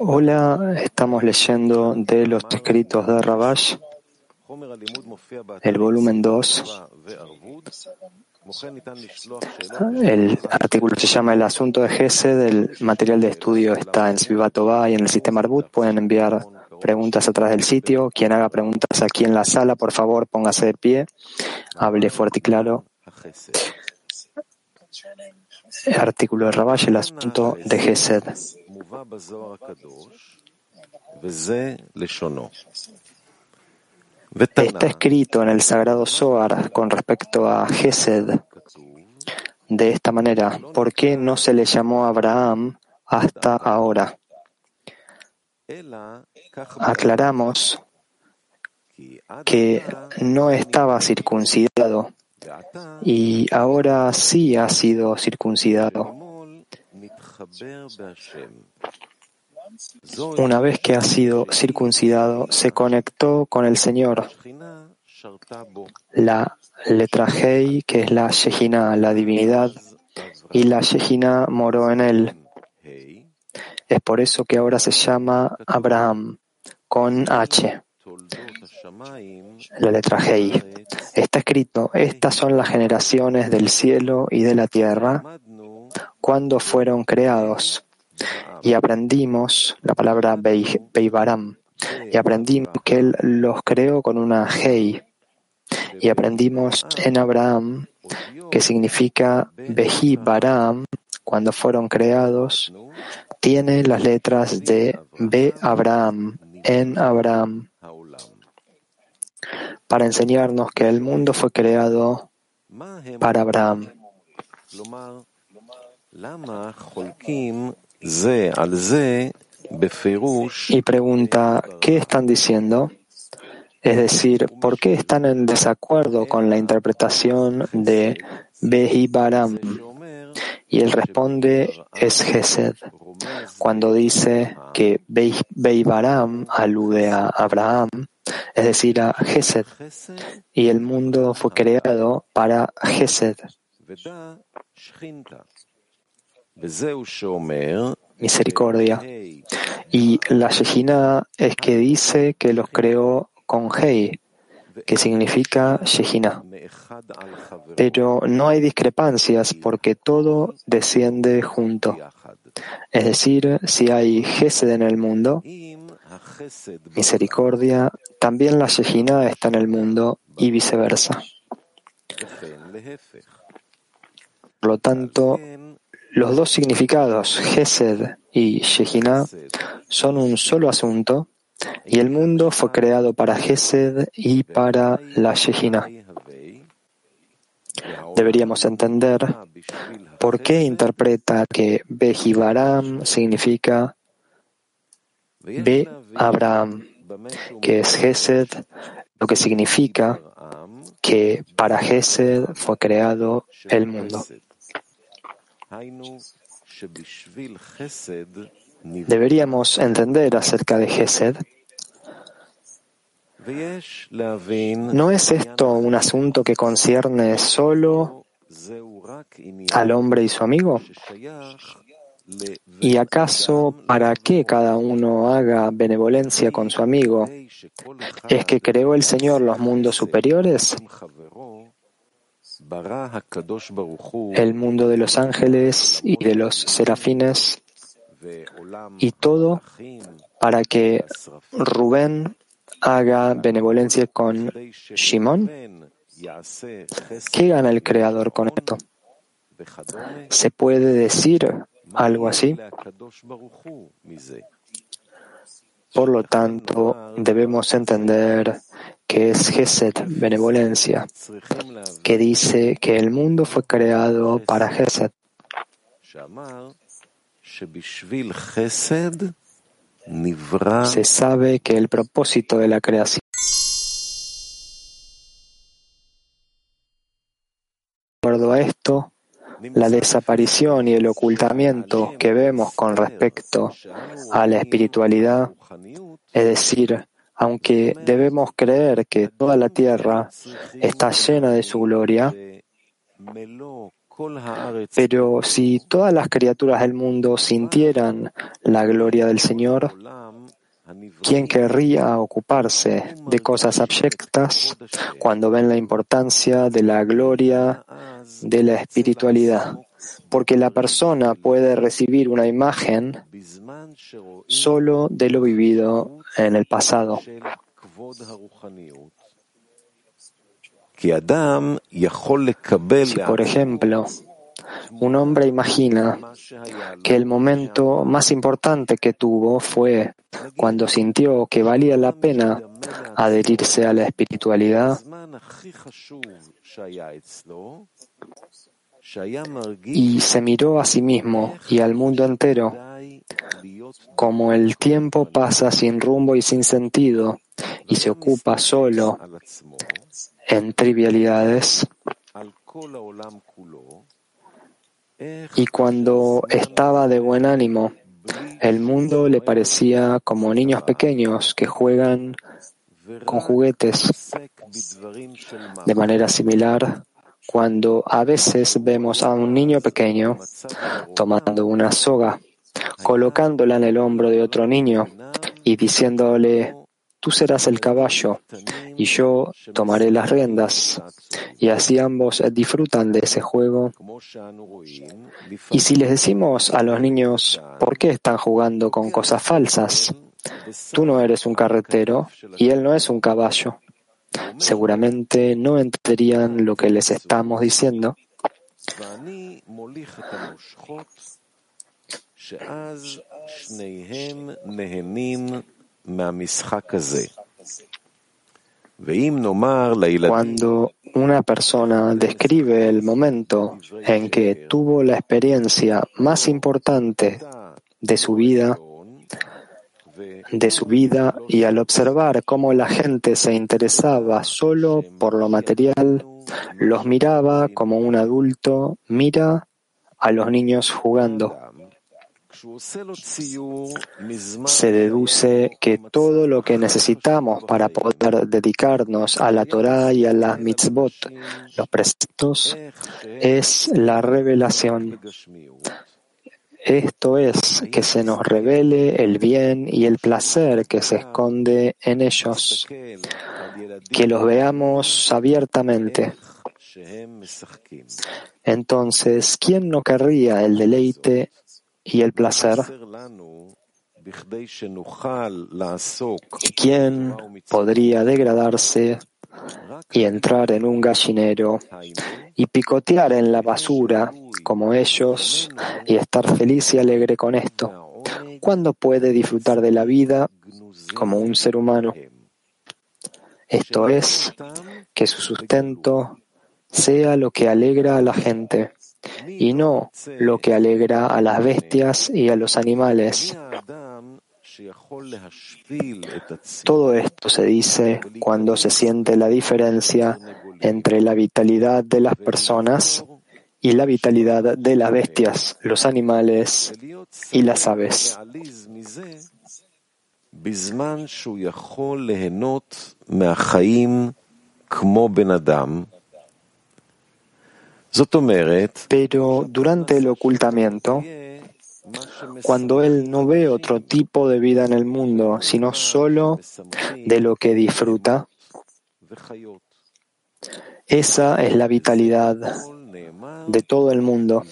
Hola, estamos leyendo de los escritos de Rabash, el volumen 2. El artículo se llama El asunto de Gesed. El material de estudio está en Svivatova y en el sistema Arbut. Pueden enviar preguntas atrás del sitio. Quien haga preguntas aquí en la sala, por favor, póngase de pie. Hable fuerte y claro. Artículo de Rabash, el asunto de Gesed. Está escrito en el sagrado Zohar con respecto a Gesed de esta manera. ¿Por qué no se le llamó Abraham hasta ahora? Aclaramos que no estaba circuncidado y ahora sí ha sido circuncidado. Una vez que ha sido circuncidado, se conectó con el Señor. La letra Hei, que es la Shejina, la divinidad, y la Shejina moró en él. Es por eso que ahora se llama Abraham, con H. La letra Hei. Está escrito, estas son las generaciones del cielo y de la tierra cuando fueron creados. Y aprendimos la palabra Beibaram. Y aprendimos que Él los creó con una Hei. Y aprendimos en Abraham, que significa Behi-Baram, cuando fueron creados, tiene las letras de Be Abraham, en Abraham, para enseñarnos que el mundo fue creado para Abraham. Y pregunta, ¿qué están diciendo? Es decir, ¿por qué están en desacuerdo con la interpretación de Behibaram? Y él responde, es Gesed. Cuando dice que Behibaram alude a Abraham, es decir, a Gesed, y el mundo fue creado para Gesed misericordia. Y la Shejina es que dice que los creó con Hei, que significa Shejina. Pero no hay discrepancias porque todo desciende junto. Es decir, si hay Gesed en el mundo, misericordia, también la Shejina está en el mundo y viceversa. Por lo tanto, los dos significados, Gesed y Shejina, son un solo asunto y el mundo fue creado para Gesed y para la Shejina. Deberíamos entender por qué interpreta que Behibaram significa Be Abraham, que es Gesed, lo que significa que para Gesed fue creado el mundo. Deberíamos entender acerca de Gesed. ¿No es esto un asunto que concierne solo al hombre y su amigo? ¿Y acaso para qué cada uno haga benevolencia con su amigo? ¿Es que creó el Señor los mundos superiores? el mundo de los ángeles y de los serafines, y todo para que Rubén haga benevolencia con Shimon. ¿Qué gana el Creador con esto? ¿Se puede decir algo así? Por lo tanto, debemos entender que es Gesed, benevolencia, que dice que el mundo fue creado para Gesed. Se sabe que el propósito de la creación De acuerdo a esto, la desaparición y el ocultamiento que vemos con respecto a la espiritualidad, es decir, aunque debemos creer que toda la tierra está llena de su gloria, Pero si todas las criaturas del mundo sintieran la gloria del Señor, ¿quién querría ocuparse de cosas abyectas cuando ven la importancia de la gloria de la espiritualidad? Porque la persona puede recibir una imagen solo de lo vivido en el pasado. Si, por ejemplo, un hombre imagina que el momento más importante que tuvo fue cuando sintió que valía la pena adherirse a la espiritualidad y se miró a sí mismo y al mundo entero como el tiempo pasa sin rumbo y sin sentido y se ocupa solo en trivialidades. Y cuando estaba de buen ánimo, el mundo le parecía como niños pequeños que juegan con juguetes. De manera similar, cuando a veces vemos a un niño pequeño tomando una soga, colocándola en el hombro de otro niño y diciéndole, tú serás el caballo y yo tomaré las riendas. Y así ambos disfrutan de ese juego. Y si les decimos a los niños, ¿por qué están jugando con cosas falsas? Tú no eres un carretero y él no es un caballo. Seguramente no entenderían lo que les estamos diciendo. Cuando una persona describe el momento en que tuvo la experiencia más importante de su vida, de su vida y al observar cómo la gente se interesaba solo por lo material, los miraba como un adulto mira a los niños jugando. Se deduce que todo lo que necesitamos para poder dedicarnos a la Torah y a las mitzvot, los preceptos, es la revelación. Esto es, que se nos revele el bien y el placer que se esconde en ellos, que los veamos abiertamente. Entonces, ¿quién no querría el deleite y el placer. ¿Quién podría degradarse y entrar en un gallinero y picotear en la basura como ellos y estar feliz y alegre con esto? ¿Cuándo puede disfrutar de la vida como un ser humano? Esto es, que su sustento sea lo que alegra a la gente y no lo que alegra a las bestias y a los animales. Todo esto se dice cuando se siente la diferencia entre la vitalidad de las personas y la vitalidad de las bestias, los animales y las aves. Pero durante el ocultamiento, cuando él no ve otro tipo de vida en el mundo, sino solo de lo que disfruta, esa es la vitalidad de todo el mundo.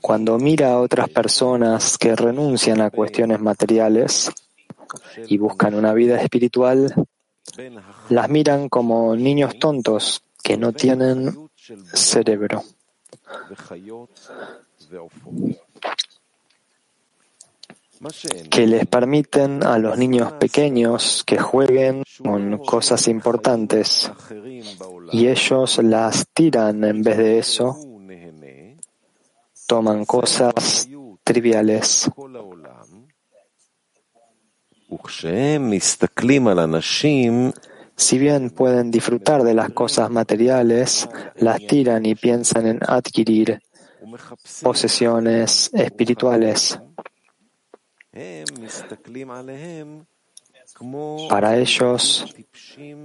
Cuando mira a otras personas que renuncian a cuestiones materiales y buscan una vida espiritual, las miran como niños tontos que no tienen cerebro que les permiten a los niños pequeños que jueguen con cosas importantes y ellos las tiran en vez de eso, toman cosas triviales. Si bien pueden disfrutar de las cosas materiales, las tiran y piensan en adquirir posesiones espirituales. Para ellos,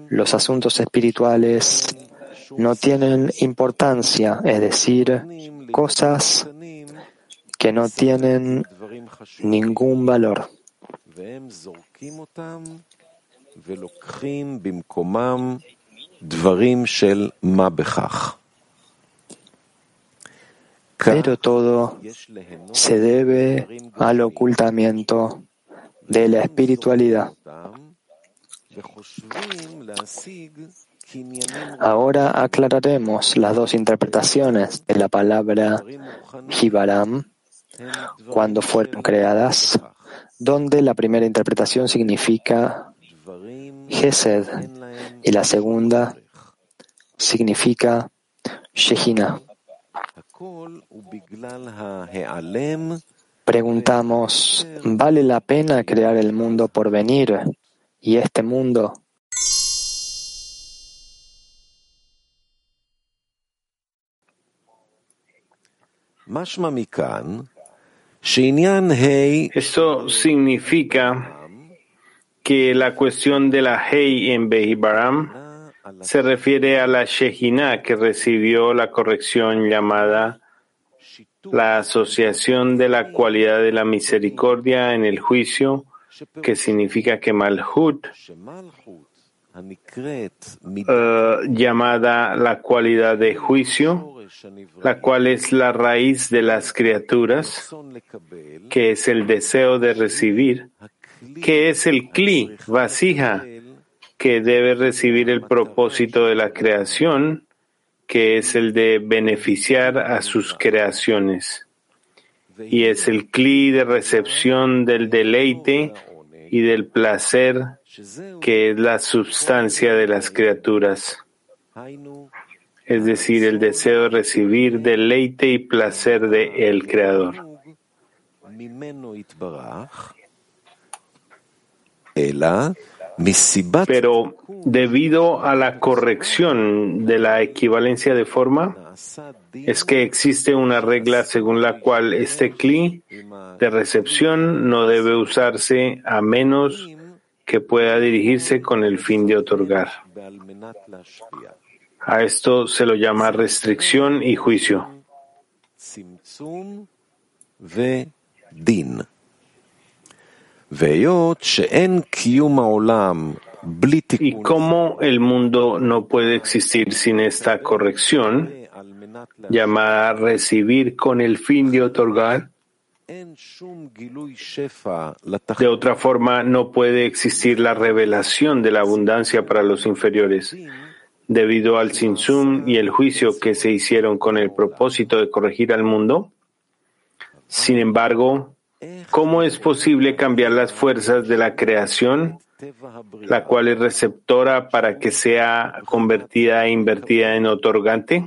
los asuntos espirituales no tienen importancia, es decir, cosas que no tienen ningún valor. Pero todo se debe al ocultamiento de la espiritualidad. Ahora aclararemos las dos interpretaciones de la palabra Jibaram cuando fueron creadas, donde la primera interpretación significa Gesed y la segunda significa Shejina. Preguntamos, ¿vale la pena crear el mundo por venir y este mundo? Esto significa que la cuestión de la Hei en Behibaram se refiere a la Shejina que recibió la corrección llamada la asociación de la cualidad de la misericordia en el juicio, que significa que Malhut, eh, llamada la cualidad de juicio, la cual es la raíz de las criaturas, que es el deseo de recibir, que es el kli, vasija, que debe recibir el propósito de la creación, que es el de beneficiar a sus creaciones. Y es el cli de recepción del deleite y del placer, que es la substancia de las criaturas. Es decir, el deseo de recibir deleite y placer de el Creador. Pero debido a la corrección de la equivalencia de forma, es que existe una regla según la cual este cli de recepción no debe usarse a menos que pueda dirigirse con el fin de otorgar. A esto se lo llama restricción y juicio. Y como el mundo no puede existir sin esta corrección, llamada recibir con el fin de otorgar, de otra forma no puede existir la revelación de la abundancia para los inferiores. Debido al sinsum y el juicio que se hicieron con el propósito de corregir al mundo, sin embargo, ¿Cómo es posible cambiar las fuerzas de la creación, la cual es receptora para que sea convertida e invertida en otorgante?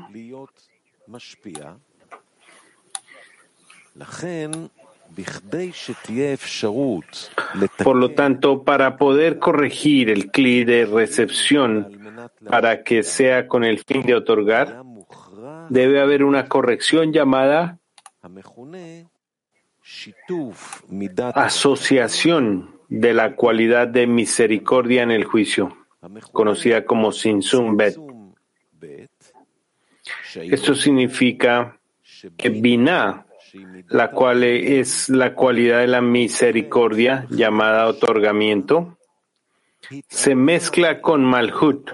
Por lo tanto, para poder corregir el cli de recepción para que sea con el fin de otorgar, debe haber una corrección llamada asociación de la cualidad de misericordia en el juicio, conocida como Sinsum Bet. Esto significa que Binah, la cual es la cualidad de la misericordia llamada otorgamiento, se mezcla con Malhut,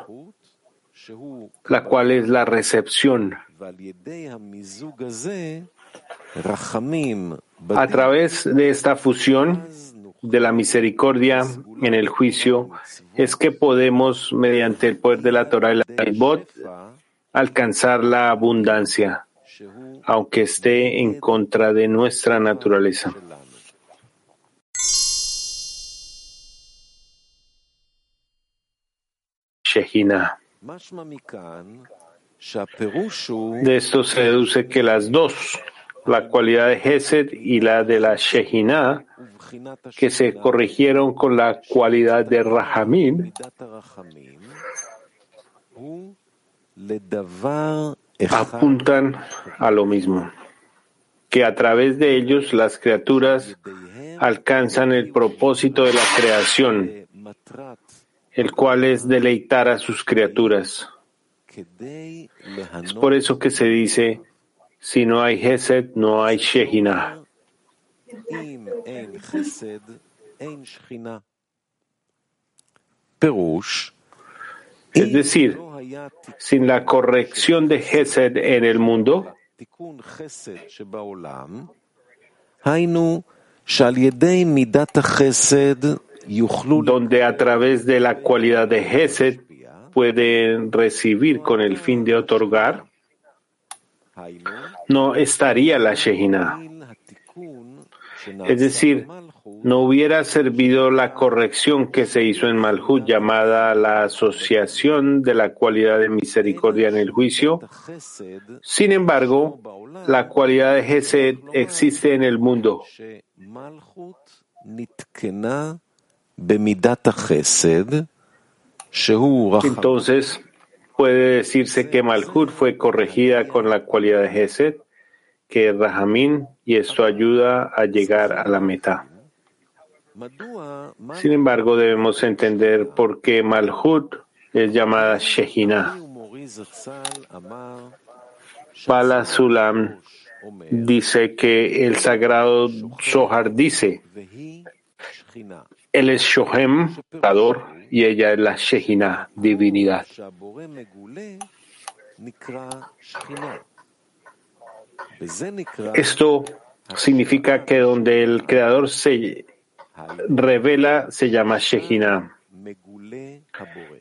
la cual es la recepción. A través de esta fusión de la misericordia en el juicio es que podemos, mediante el poder de la Torah y la Talbot, alcanzar la abundancia, aunque esté en contra de nuestra naturaleza. Shehina. De esto se deduce que las dos la cualidad de Gesed y la de la Shejina, que se corrigieron con la cualidad de Rahamim, apuntan a lo mismo, que a través de ellos las criaturas alcanzan el propósito de la creación, el cual es deleitar a sus criaturas. Es por eso que se dice, si no hay Hesed, no hay Shehinah. Es decir, sin la corrección de Hesed en el mundo, donde a través de la cualidad de Hesed pueden recibir con el fin de otorgar, no estaría la Shehinah. Es decir, no hubiera servido la corrección que se hizo en Malhut llamada la asociación de la cualidad de misericordia en el juicio. Sin embargo, la cualidad de Gesed existe en el mundo. Entonces, puede decirse que Malhut fue corregida con la cualidad de Gesed que es Rahamín, y esto ayuda a llegar a la meta. Sin embargo, debemos entender por qué Malhut es llamada Shehinah. Bala Sulam dice que el sagrado Zohar dice, él es Shohem, y ella es la Shehinah, divinidad. Esto significa que donde el creador se revela se llama Shejina.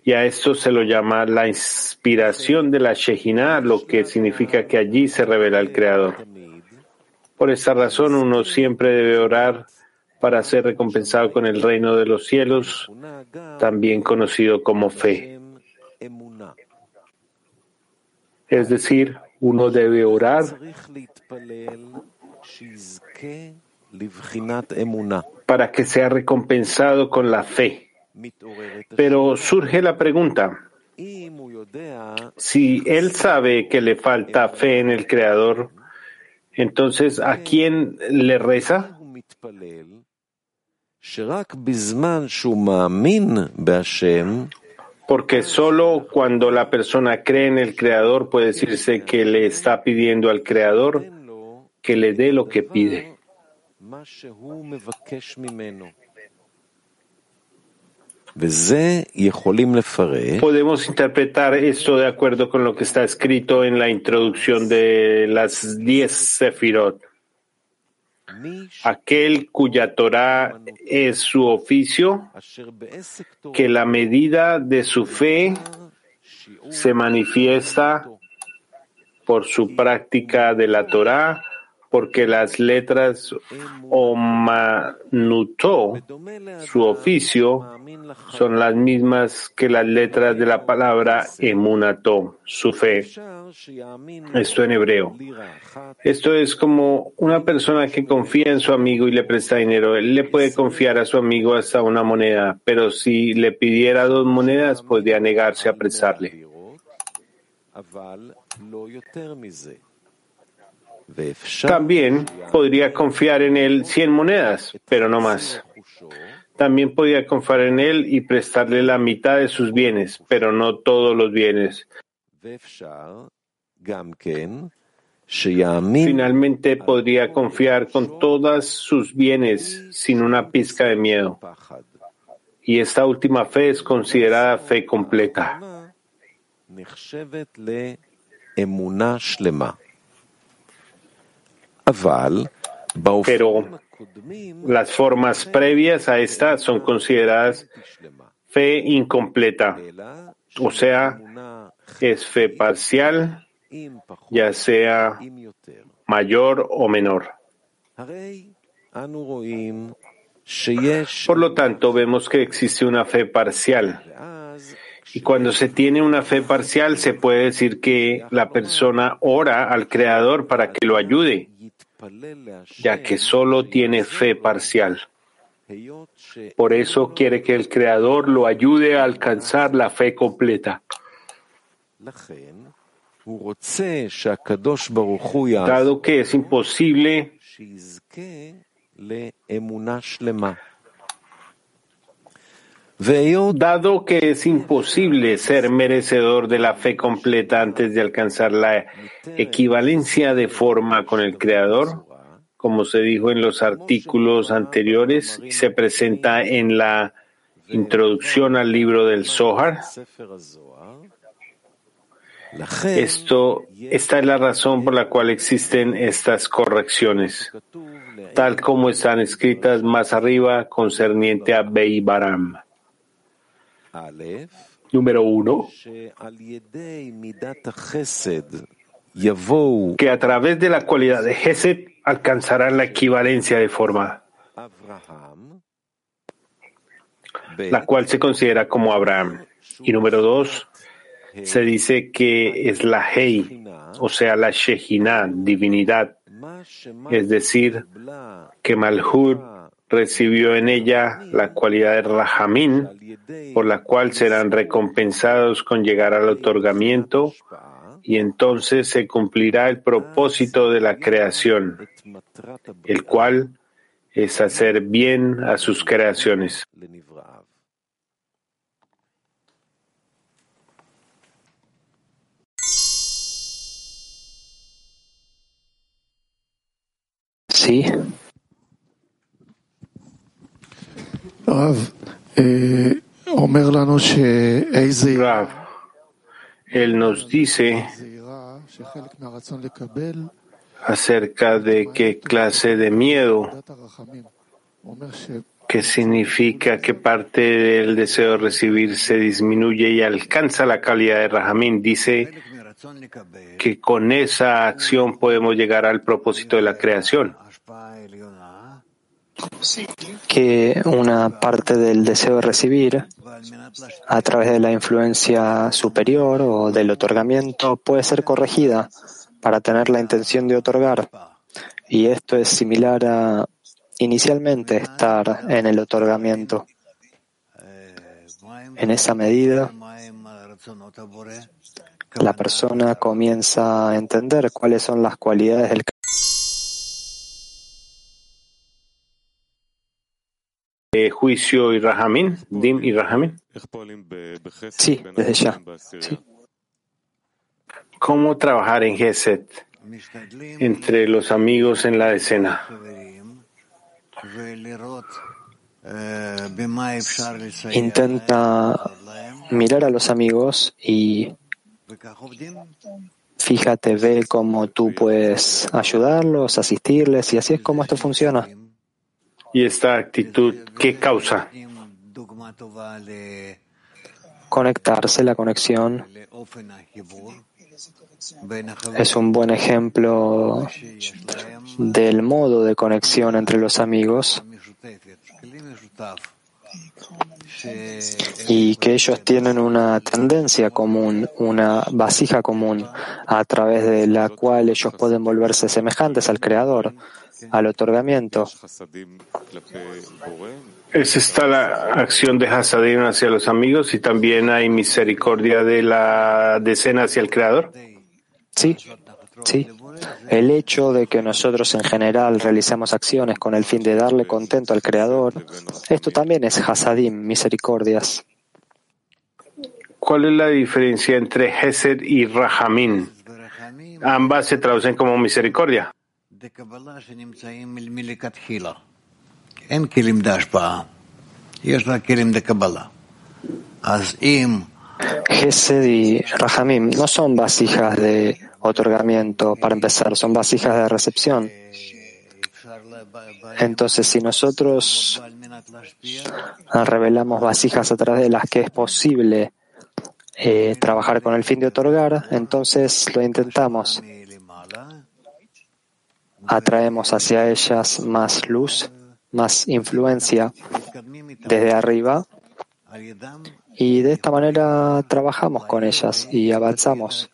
Y a esto se lo llama la inspiración de la Shejina, lo que significa que allí se revela el creador. Por esta razón uno siempre debe orar para ser recompensado con el reino de los cielos, también conocido como fe. Es decir, uno debe orar para que sea recompensado con la fe. Pero surge la pregunta, si él sabe que le falta fe en el Creador, entonces ¿a quién le reza? Porque solo cuando la persona cree en el Creador puede decirse que le está pidiendo al Creador que le dé lo que pide. Podemos interpretar esto de acuerdo con lo que está escrito en la introducción de las diez Sefirot. Aquel cuya Torah es su oficio, que la medida de su fe se manifiesta por su práctica de la Torah porque las letras Omanutó, su oficio, son las mismas que las letras de la palabra Emunato, su fe. Esto en hebreo. Esto es como una persona que confía en su amigo y le presta dinero. Él le puede confiar a su amigo hasta una moneda, pero si le pidiera dos monedas, podría negarse a prestarle. También podría confiar en él cien monedas, pero no más. También podría confiar en él y prestarle la mitad de sus bienes, pero no todos los bienes. Finalmente podría confiar con todos sus bienes sin una pizca de miedo. Y esta última fe es considerada fe completa. Pero las formas previas a esta son consideradas fe incompleta, o sea, es fe parcial, ya sea mayor o menor. Por lo tanto, vemos que existe una fe parcial. Y cuando se tiene una fe parcial, se puede decir que la persona ora al Creador para que lo ayude ya que solo tiene fe parcial. Por eso quiere que el Creador lo ayude a alcanzar la fe completa. Dado que es imposible Dado que es imposible ser merecedor de la fe completa antes de alcanzar la equivalencia de forma con el Creador, como se dijo en los artículos anteriores y se presenta en la introducción al libro del Zohar, esto, esta es la razón por la cual existen estas correcciones, tal como están escritas más arriba concerniente a Beibaram. Número uno, que a través de la cualidad de Gesed alcanzarán la equivalencia de forma, la cual se considera como Abraham. Y número dos, se dice que es la Hei, o sea, la Shejina, divinidad, es decir, que Malhud recibió en ella la cualidad de Rahamín, por la cual serán recompensados con llegar al otorgamiento y entonces se cumplirá el propósito de la creación, el cual es hacer bien a sus creaciones. Sí. Rav, él nos dice acerca de qué clase de miedo, que significa que parte del deseo de recibir se disminuye y alcanza la calidad de Rahamín. Dice que con esa acción podemos llegar al propósito de la creación que una parte del deseo de recibir a través de la influencia superior o del otorgamiento puede ser corregida para tener la intención de otorgar. Y esto es similar a inicialmente estar en el otorgamiento. En esa medida, la persona comienza a entender cuáles son las cualidades del juicio y Rahamín, Dim y Rahamín? Sí, desde ya. ¿Cómo trabajar en Geset entre los amigos en la escena? Intenta mirar a los amigos y fíjate, ve cómo tú puedes ayudarlos, asistirles y así es como esto funciona. ¿Y esta actitud qué causa? Conectarse, la conexión. Es un buen ejemplo del modo de conexión entre los amigos y que ellos tienen una tendencia común, una vasija común, a través de la cual ellos pueden volverse semejantes al Creador al otorgamiento. Es esta la acción de Hasadim hacia los amigos y también hay misericordia de la decena hacia el Creador. Sí, sí. El hecho de que nosotros en general realizamos acciones con el fin de darle contento al Creador, esto también es Hasadim, misericordias. ¿Cuál es la diferencia entre Hesed y Rahamin? Ambas se traducen como misericordia. Gesed y Rahamim no son vasijas de otorgamiento para empezar, son vasijas de recepción. Entonces, si nosotros revelamos vasijas a través de las que es posible eh, trabajar con el fin de otorgar, entonces lo intentamos atraemos hacia ellas más luz, más influencia desde arriba y de esta manera trabajamos con ellas y avanzamos.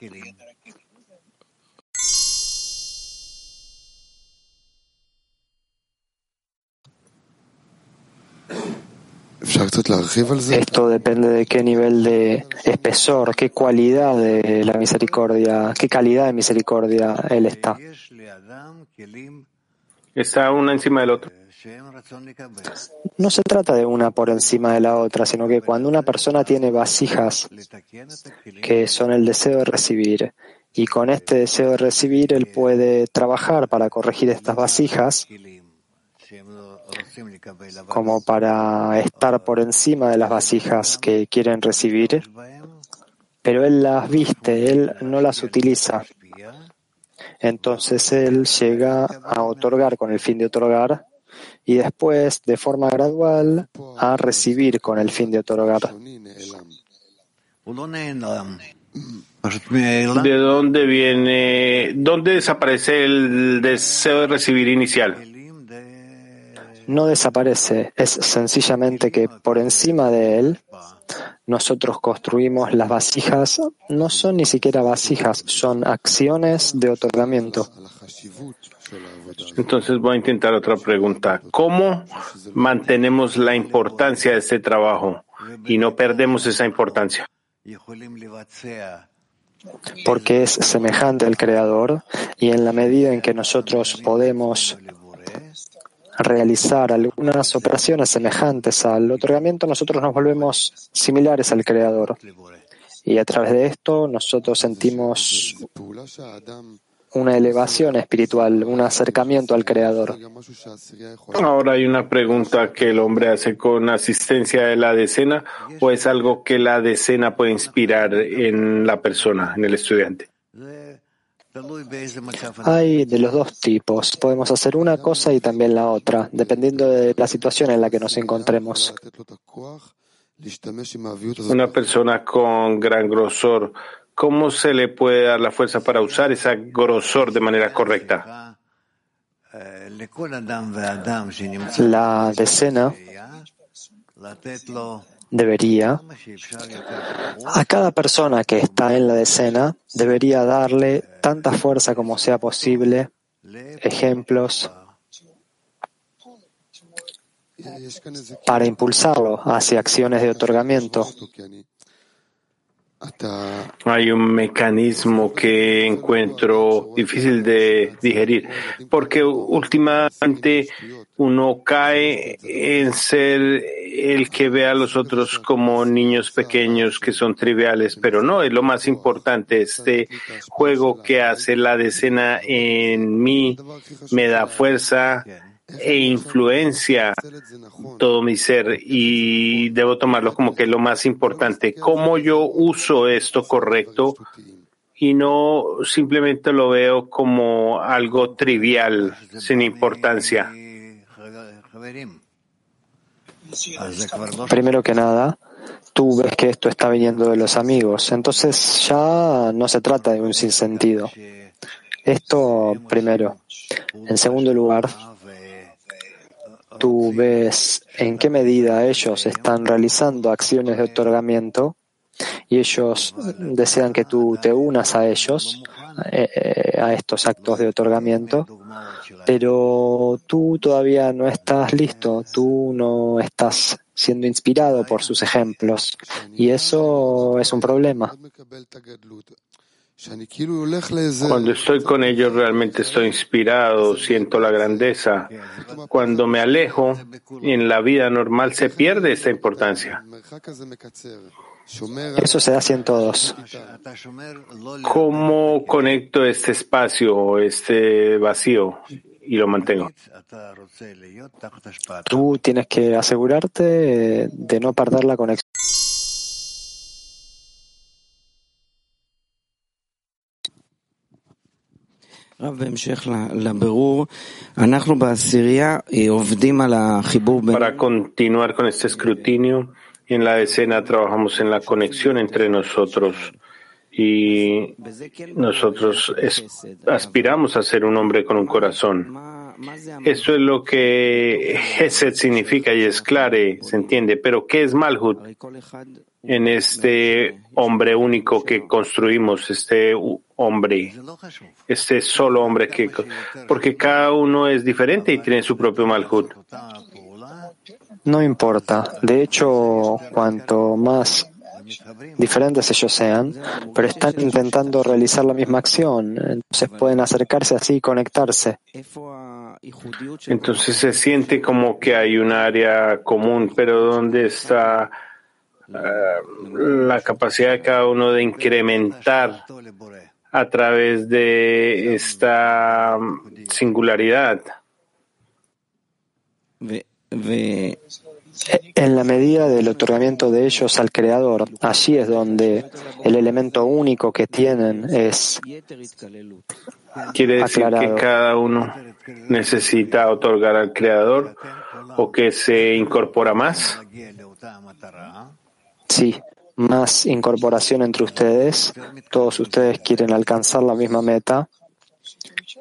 Esto depende de qué nivel de espesor, qué cualidad de la misericordia, qué calidad de misericordia él está. Está una encima del otro. No se trata de una por encima de la otra, sino que cuando una persona tiene vasijas que son el deseo de recibir, y con este deseo de recibir él puede trabajar para corregir estas vasijas, como para estar por encima de las vasijas que quieren recibir, pero él las viste, él no las utiliza. Entonces él llega a otorgar con el fin de otorgar y después, de forma gradual, a recibir con el fin de otorgar. ¿De dónde viene, dónde desaparece el deseo de recibir inicial? No desaparece, es sencillamente que por encima de él nosotros construimos las vasijas, no son ni siquiera vasijas, son acciones de otorgamiento. Entonces voy a intentar otra pregunta. ¿Cómo mantenemos la importancia de este trabajo y no perdemos esa importancia? Porque es semejante al Creador y en la medida en que nosotros podemos realizar algunas operaciones semejantes al otorgamiento, nosotros nos volvemos similares al Creador. Y a través de esto nosotros sentimos una elevación espiritual, un acercamiento al Creador. Ahora hay una pregunta que el hombre hace con asistencia de la decena o es algo que la decena puede inspirar en la persona, en el estudiante. Hay de los dos tipos. Podemos hacer una cosa y también la otra, dependiendo de la situación en la que nos encontremos. Una persona con gran grosor ¿Cómo se le puede dar la fuerza para usar ese grosor de manera correcta? La decena debería, a cada persona que está en la decena, debería darle tanta fuerza como sea posible, ejemplos, para impulsarlo hacia acciones de otorgamiento. Hay un mecanismo que encuentro difícil de digerir, porque últimamente uno cae en ser el que ve a los otros como niños pequeños que son triviales, pero no, es lo más importante. Este juego que hace la decena en mí me da fuerza, e influencia todo mi ser y debo tomarlo como que es lo más importante. ¿Cómo yo uso esto correcto y no simplemente lo veo como algo trivial, sin importancia? Primero que nada, tú ves que esto está viniendo de los amigos, entonces ya no se trata de un sinsentido. Esto primero. En segundo lugar, tú ves en qué medida ellos están realizando acciones de otorgamiento y ellos desean que tú te unas a ellos, eh, eh, a estos actos de otorgamiento, pero tú todavía no estás listo, tú no estás siendo inspirado por sus ejemplos y eso es un problema. Cuando estoy con ellos realmente estoy inspirado, siento la grandeza. Cuando me alejo, en la vida normal se pierde esta importancia. Eso se hace en todos. ¿Cómo conecto este espacio, este vacío y lo mantengo? Tú tienes que asegurarte de no perder la conexión. Para continuar con este escrutinio, en la escena trabajamos en la conexión entre nosotros y nosotros aspiramos a ser un hombre con un corazón. Esto es lo que Hesed significa y es claro, se entiende. Pero ¿qué es Malhut en este hombre único que construimos, este hombre, este solo hombre que, porque cada uno es diferente y tiene su propio Malhut? No importa. De hecho, cuanto más diferentes ellos sean, pero están intentando realizar la misma acción, entonces pueden acercarse así y conectarse. Entonces se siente como que hay un área común, pero ¿dónde está uh, la capacidad de cada uno de incrementar a través de esta singularidad? En la medida del otorgamiento de ellos al Creador, allí es donde el elemento único que tienen es Quiere decir que cada uno necesita otorgar al Creador o que se incorpora más. Sí, más incorporación entre ustedes. Todos ustedes quieren alcanzar la misma meta.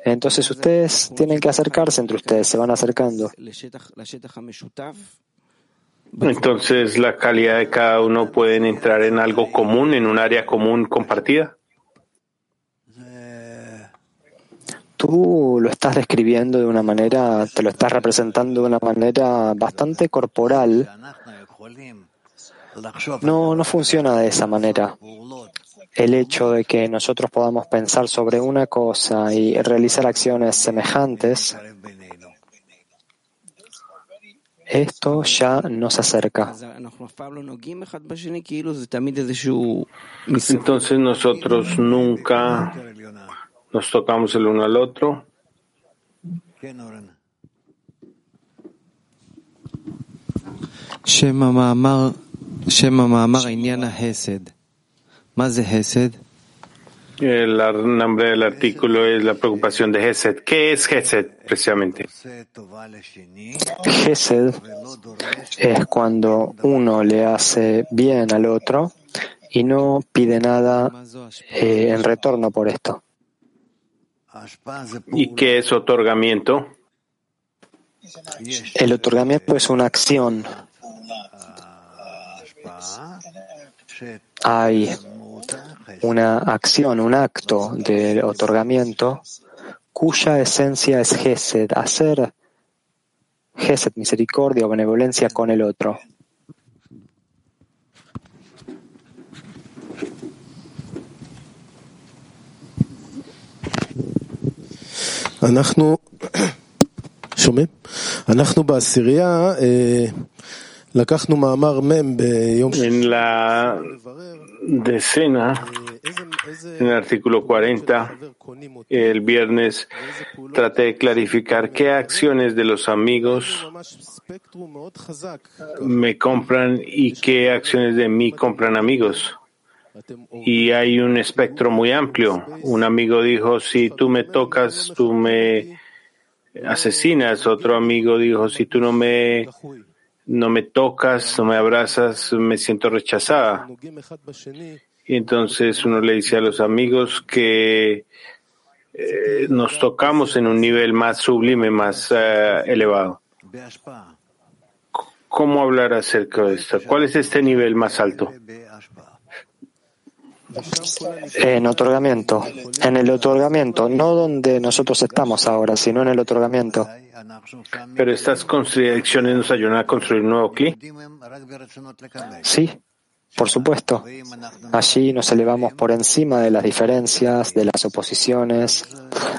Entonces ustedes tienen que acercarse entre ustedes, se van acercando. Entonces la calidad de cada uno pueden entrar en algo común, en un área común compartida. Tú lo estás describiendo de una manera, te lo estás representando de una manera bastante corporal. No, no funciona de esa manera. El hecho de que nosotros podamos pensar sobre una cosa y realizar acciones semejantes esto ya nos acerca. Entonces nosotros nunca nos tocamos el uno al otro. El nombre del artículo es la preocupación de Gesed. ¿Qué es Gesed precisamente? Gesed es cuando uno le hace bien al otro y no pide nada eh, en retorno por esto. ¿Y qué es otorgamiento? El otorgamiento es una acción. Hay una acción, un acto de otorgamiento cuya esencia es Gesed, hacer Gesed, misericordia o benevolencia con el otro. En la decena, en el artículo 40, el viernes traté de clarificar qué acciones de los amigos me compran y qué acciones de mí compran amigos. Y hay un espectro muy amplio. Un amigo dijo, si tú me tocas, tú me asesinas. Otro amigo dijo, si tú no me no me tocas, no me abrazas, me siento rechazada. Y entonces uno le dice a los amigos que eh, nos tocamos en un nivel más sublime, más uh, elevado. ¿Cómo hablar acerca de esto? ¿Cuál es este nivel más alto? En otorgamiento. En el otorgamiento, no donde nosotros estamos ahora, sino en el otorgamiento. Pero estas contradicciones nos ayudan a construir un nuevo clic. Sí, por supuesto. Allí nos elevamos por encima de las diferencias, de las oposiciones.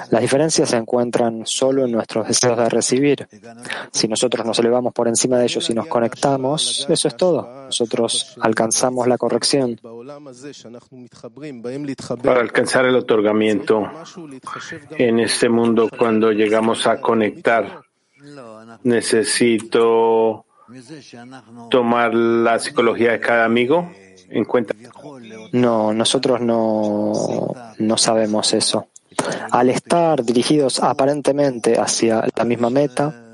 Las diferencias se encuentran solo en nuestros deseos de recibir. Si nosotros nos elevamos por encima de ellos y nos conectamos, eso es todo. Nosotros alcanzamos la corrección. Para alcanzar el otorgamiento en este mundo, cuando llegamos a conectar, necesito tomar la psicología de cada amigo en cuenta? No, nosotros no, no sabemos eso. Al estar dirigidos aparentemente hacia la misma meta,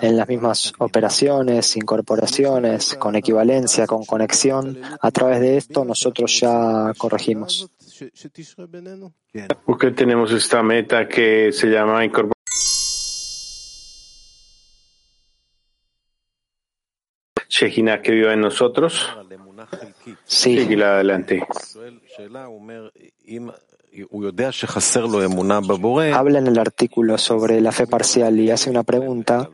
en las mismas operaciones, incorporaciones, con equivalencia, con conexión, a través de esto nosotros ya corregimos. Porque tenemos esta meta que se llama incorporación Shejina que viva en nosotros. Sí. adelante. Habla en el artículo sobre la fe parcial y hace una pregunta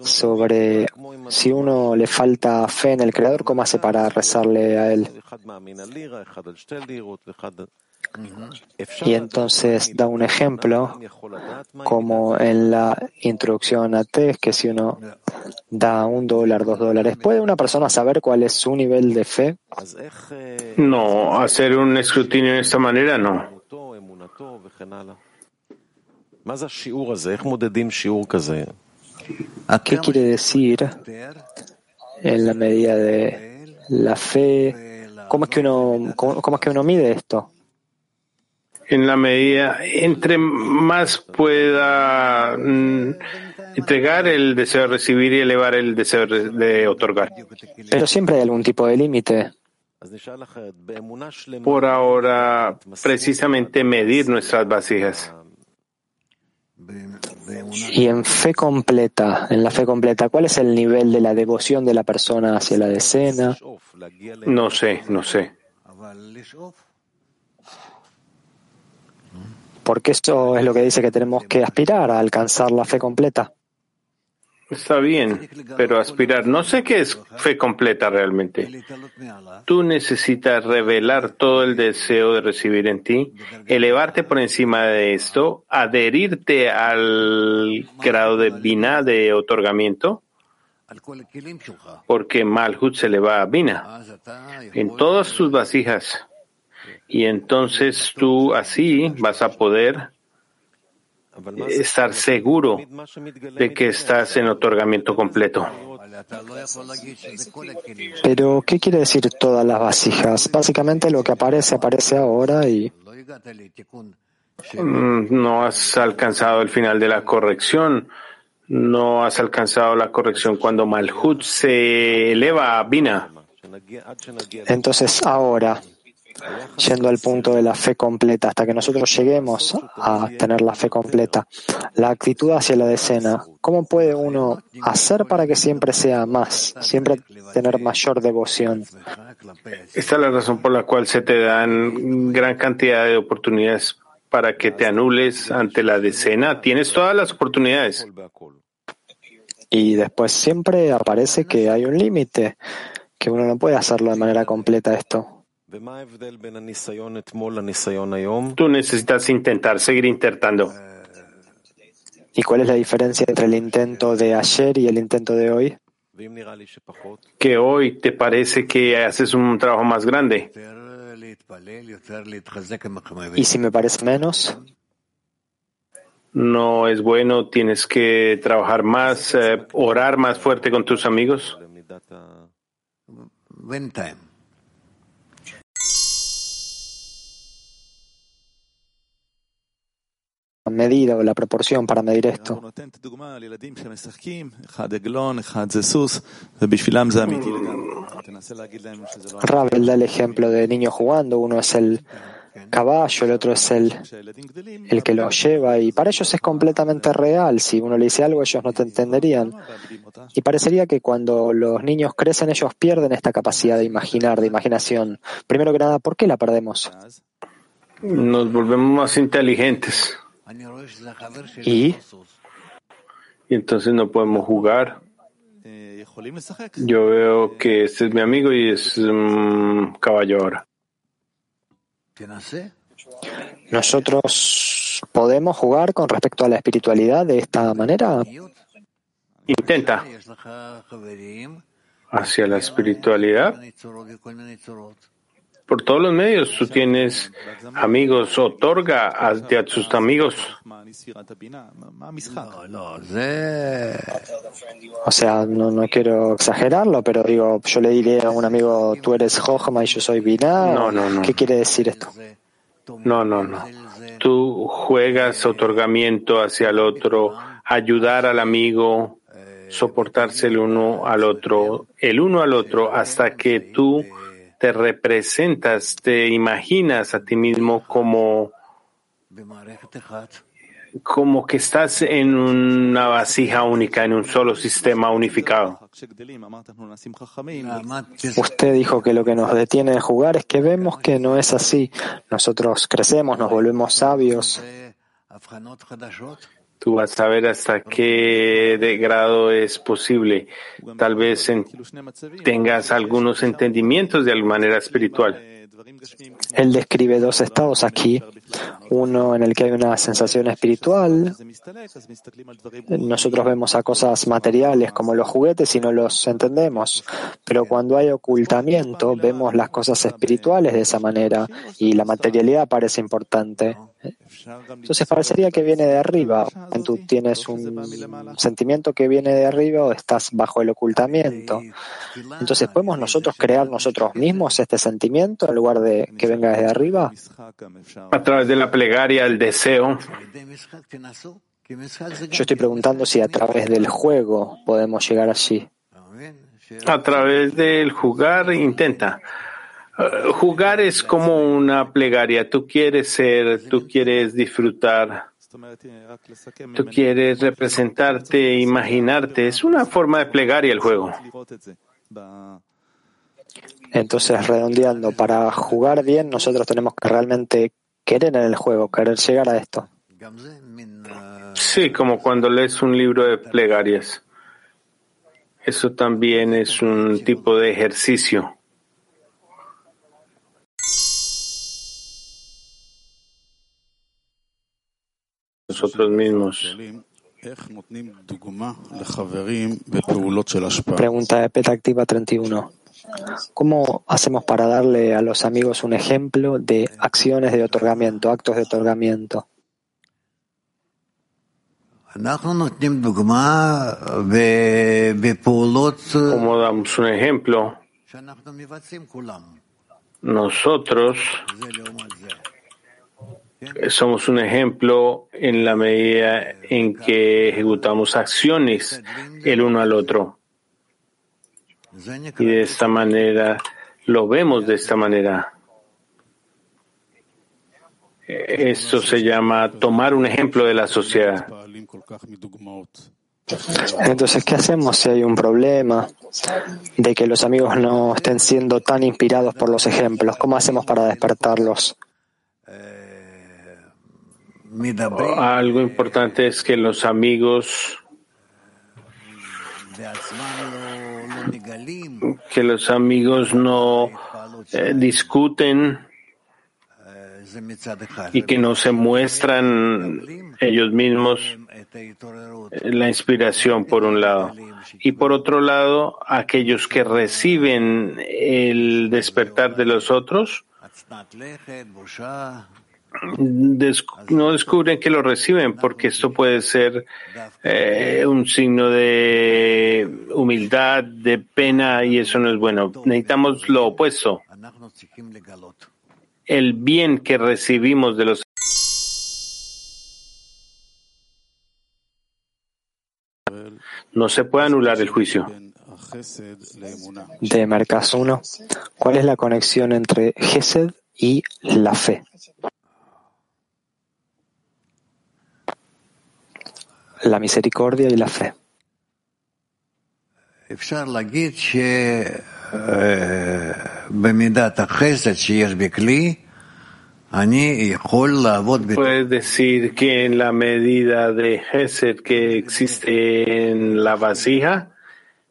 sobre si uno le falta fe en el Creador, ¿cómo hace para rezarle a Él? Y entonces da un ejemplo, como en la introducción a TES, que si uno da un dólar, dos dólares, ¿puede una persona saber cuál es su nivel de fe? No, hacer un escrutinio de esta manera no. ¿Qué quiere decir en la medida de la fe? ¿Cómo es que uno, cómo, es que uno mide esto? En la medida, entre más pueda mm, entregar el deseo de recibir y elevar el deseo de otorgar. Pero siempre hay algún tipo de límite. Por ahora, precisamente medir nuestras vasijas. Y en fe completa, en la fe completa, ¿cuál es el nivel de la devoción de la persona hacia la decena? No sé, no sé. Porque eso es lo que dice que tenemos que aspirar a alcanzar la fe completa. Está bien, pero aspirar, no sé qué es fe completa realmente. Tú necesitas revelar todo el deseo de recibir en ti, elevarte por encima de esto, adherirte al grado de Bina de otorgamiento, porque Malhut se le va a Bina en todas tus vasijas. Y entonces tú así vas a poder estar seguro de que estás en otorgamiento completo. Pero, ¿qué quiere decir todas las vasijas? Básicamente lo que aparece, aparece ahora y... Mm, no has alcanzado el final de la corrección. No has alcanzado la corrección cuando Malhut se eleva a Bina. Entonces, ahora, yendo al punto de la fe completa, hasta que nosotros lleguemos a tener la fe completa. La actitud hacia la decena, ¿cómo puede uno hacer para que siempre sea más, siempre tener mayor devoción? Esta es la razón por la cual se te dan gran cantidad de oportunidades para que te anules ante la decena. Tienes todas las oportunidades. Y después siempre aparece que hay un límite, que uno no puede hacerlo de manera completa esto. Tú necesitas intentar, seguir intentando. ¿Y cuál es la diferencia entre el intento de ayer y el intento de hoy? Que hoy te parece que haces un trabajo más grande. ¿Y si me parece menos? No es bueno, tienes que trabajar más, eh, orar más fuerte con tus amigos. Medida o la proporción para medir esto. Ravel da el ejemplo de niños jugando, uno es el caballo, el otro es el, el que lo lleva y para ellos es completamente real. Si uno le dice algo, ellos no te entenderían. Y parecería que cuando los niños crecen, ellos pierden esta capacidad de imaginar, de imaginación. Primero que nada, ¿por qué la perdemos? Nos volvemos más inteligentes. ¿Y? entonces no podemos jugar. Yo veo que este es mi amigo y es un caballo ahora. ¿Nosotros podemos jugar con respecto a la espiritualidad de esta manera? Intenta. Hacia la espiritualidad por todos los medios. Tú tienes amigos, otorga a, a tus amigos. O sea, no, no quiero exagerarlo, pero digo, yo le diré a un amigo, tú eres Jochma y yo soy Binah. No, no, no. ¿Qué quiere decir esto? No, no, no. Tú juegas otorgamiento hacia el otro, ayudar al amigo, soportarse el uno al otro, el uno al otro, hasta que tú te representas, te imaginas a ti mismo como, como que estás en una vasija única, en un solo sistema unificado. Usted dijo que lo que nos detiene de jugar es que vemos que no es así. Nosotros crecemos, nos volvemos sabios. Tú vas a ver hasta qué de grado es posible. Tal vez tengas algunos entendimientos de alguna manera espiritual. Él describe dos estados aquí, uno en el que hay una sensación espiritual. Nosotros vemos a cosas materiales como los juguetes y no los entendemos, pero cuando hay ocultamiento vemos las cosas espirituales de esa manera y la materialidad parece importante. Entonces parecería que viene de arriba. Tú tienes un sentimiento que viene de arriba o estás bajo el ocultamiento. Entonces, ¿podemos nosotros crear nosotros mismos este sentimiento en lugar de que venga desde arriba? A través de la plegaria, el deseo. Yo estoy preguntando si a través del juego podemos llegar allí. A través del jugar, intenta. Uh, jugar es como una plegaria. Tú quieres ser, tú quieres disfrutar, tú quieres representarte, imaginarte. Es una forma de plegaria el juego. Entonces, redondeando, para jugar bien, nosotros tenemos que realmente querer en el juego, querer llegar a esto. Sí, como cuando lees un libro de plegarias. Eso también es un tipo de ejercicio. Nosotros mismos. Pregunta de Peta Activa 31. ¿Cómo hacemos para darle a los amigos un ejemplo de acciones de otorgamiento, actos de otorgamiento? ¿Cómo damos un ejemplo? Nosotros somos un ejemplo en la medida en que ejecutamos acciones el uno al otro. Y de esta manera lo vemos de esta manera. Esto se llama tomar un ejemplo de la sociedad. Entonces, ¿qué hacemos si hay un problema de que los amigos no estén siendo tan inspirados por los ejemplos? ¿Cómo hacemos para despertarlos? Algo importante es que los amigos que los amigos no eh, discuten y que no se muestran ellos mismos la inspiración por un lado. Y por otro lado aquellos que reciben el despertar de los otros no descubren que lo reciben, porque esto puede ser eh, un signo de humildad, de pena, y eso no es bueno. Necesitamos lo opuesto. El bien que recibimos de los no se puede anular el juicio. De Marcas 1, ¿cuál es la conexión entre Gesed y la fe? La misericordia y la fe. Puedes decir que en la medida de Gesed que existe en la vasija,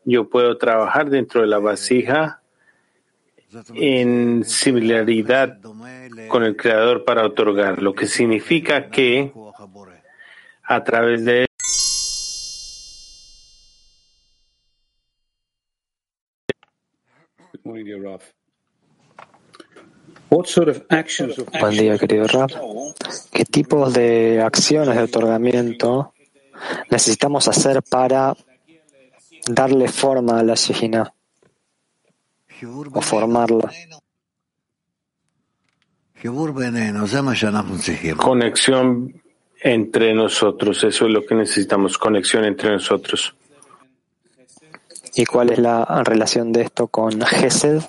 yo puedo trabajar dentro de la vasija en similaridad con el Creador para otorgar, lo que significa que a través de Buen día, querido Rab. ¿Qué tipos de acciones de otorgamiento necesitamos hacer para darle forma a la Shejina o formarla? Conexión entre nosotros, eso es lo que necesitamos, conexión entre nosotros. ¿Y cuál es la relación de esto con Gesed?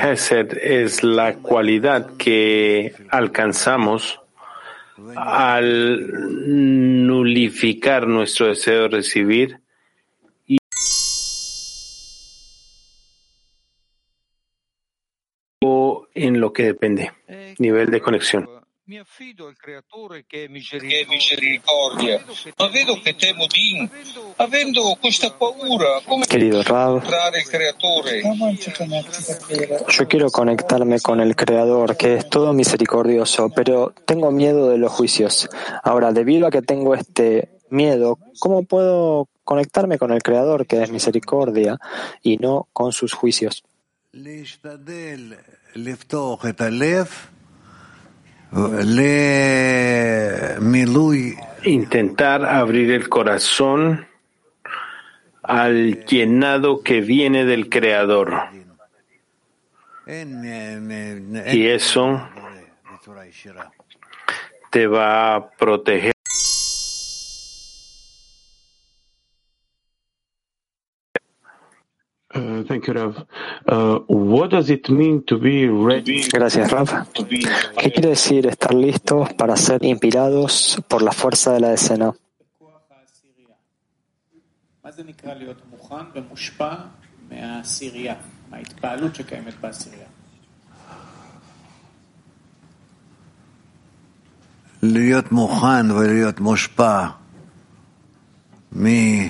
Gesed es la cualidad que alcanzamos al nulificar nuestro deseo de recibir y en lo que depende, nivel de conexión. Mi affido al creatore che è misericordia, ma vedo che temo Din. Avendo questa paura, come Querido Rab, incontrare il creatore? yo quiero conectarme con el Creador, que es todo misericordioso, pero tengo miedo de los juicios. Ahora, debido a que tengo este miedo, ¿cómo puedo conectarme con el Creador, que es misericordia, y no con sus juicios? intentar abrir el corazón al llenado que viene del Creador. Y eso te va a proteger. Uh, thank you, Rav. Uh, what does it mean to be ready? Gracias, Rab. ¿Qué quiere decir estar listos para ser inspirados por la fuerza de la decena? מה זה נקרא להיות מוכן ומושפע מהעשירייה, מההתפעלות שקיימת בעשירייה? להיות מוכן ולהיות מושפע מ-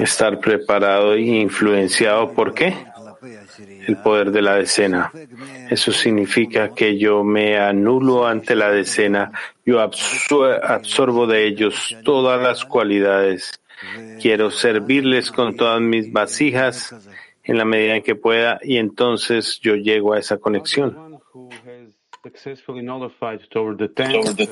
Estar preparado e influenciado por qué? El poder de la decena. Eso significa que yo me anulo ante la decena, yo absorbo de ellos todas las cualidades. Quiero servirles con todas mis vasijas en la medida en que pueda y entonces yo llego a esa conexión.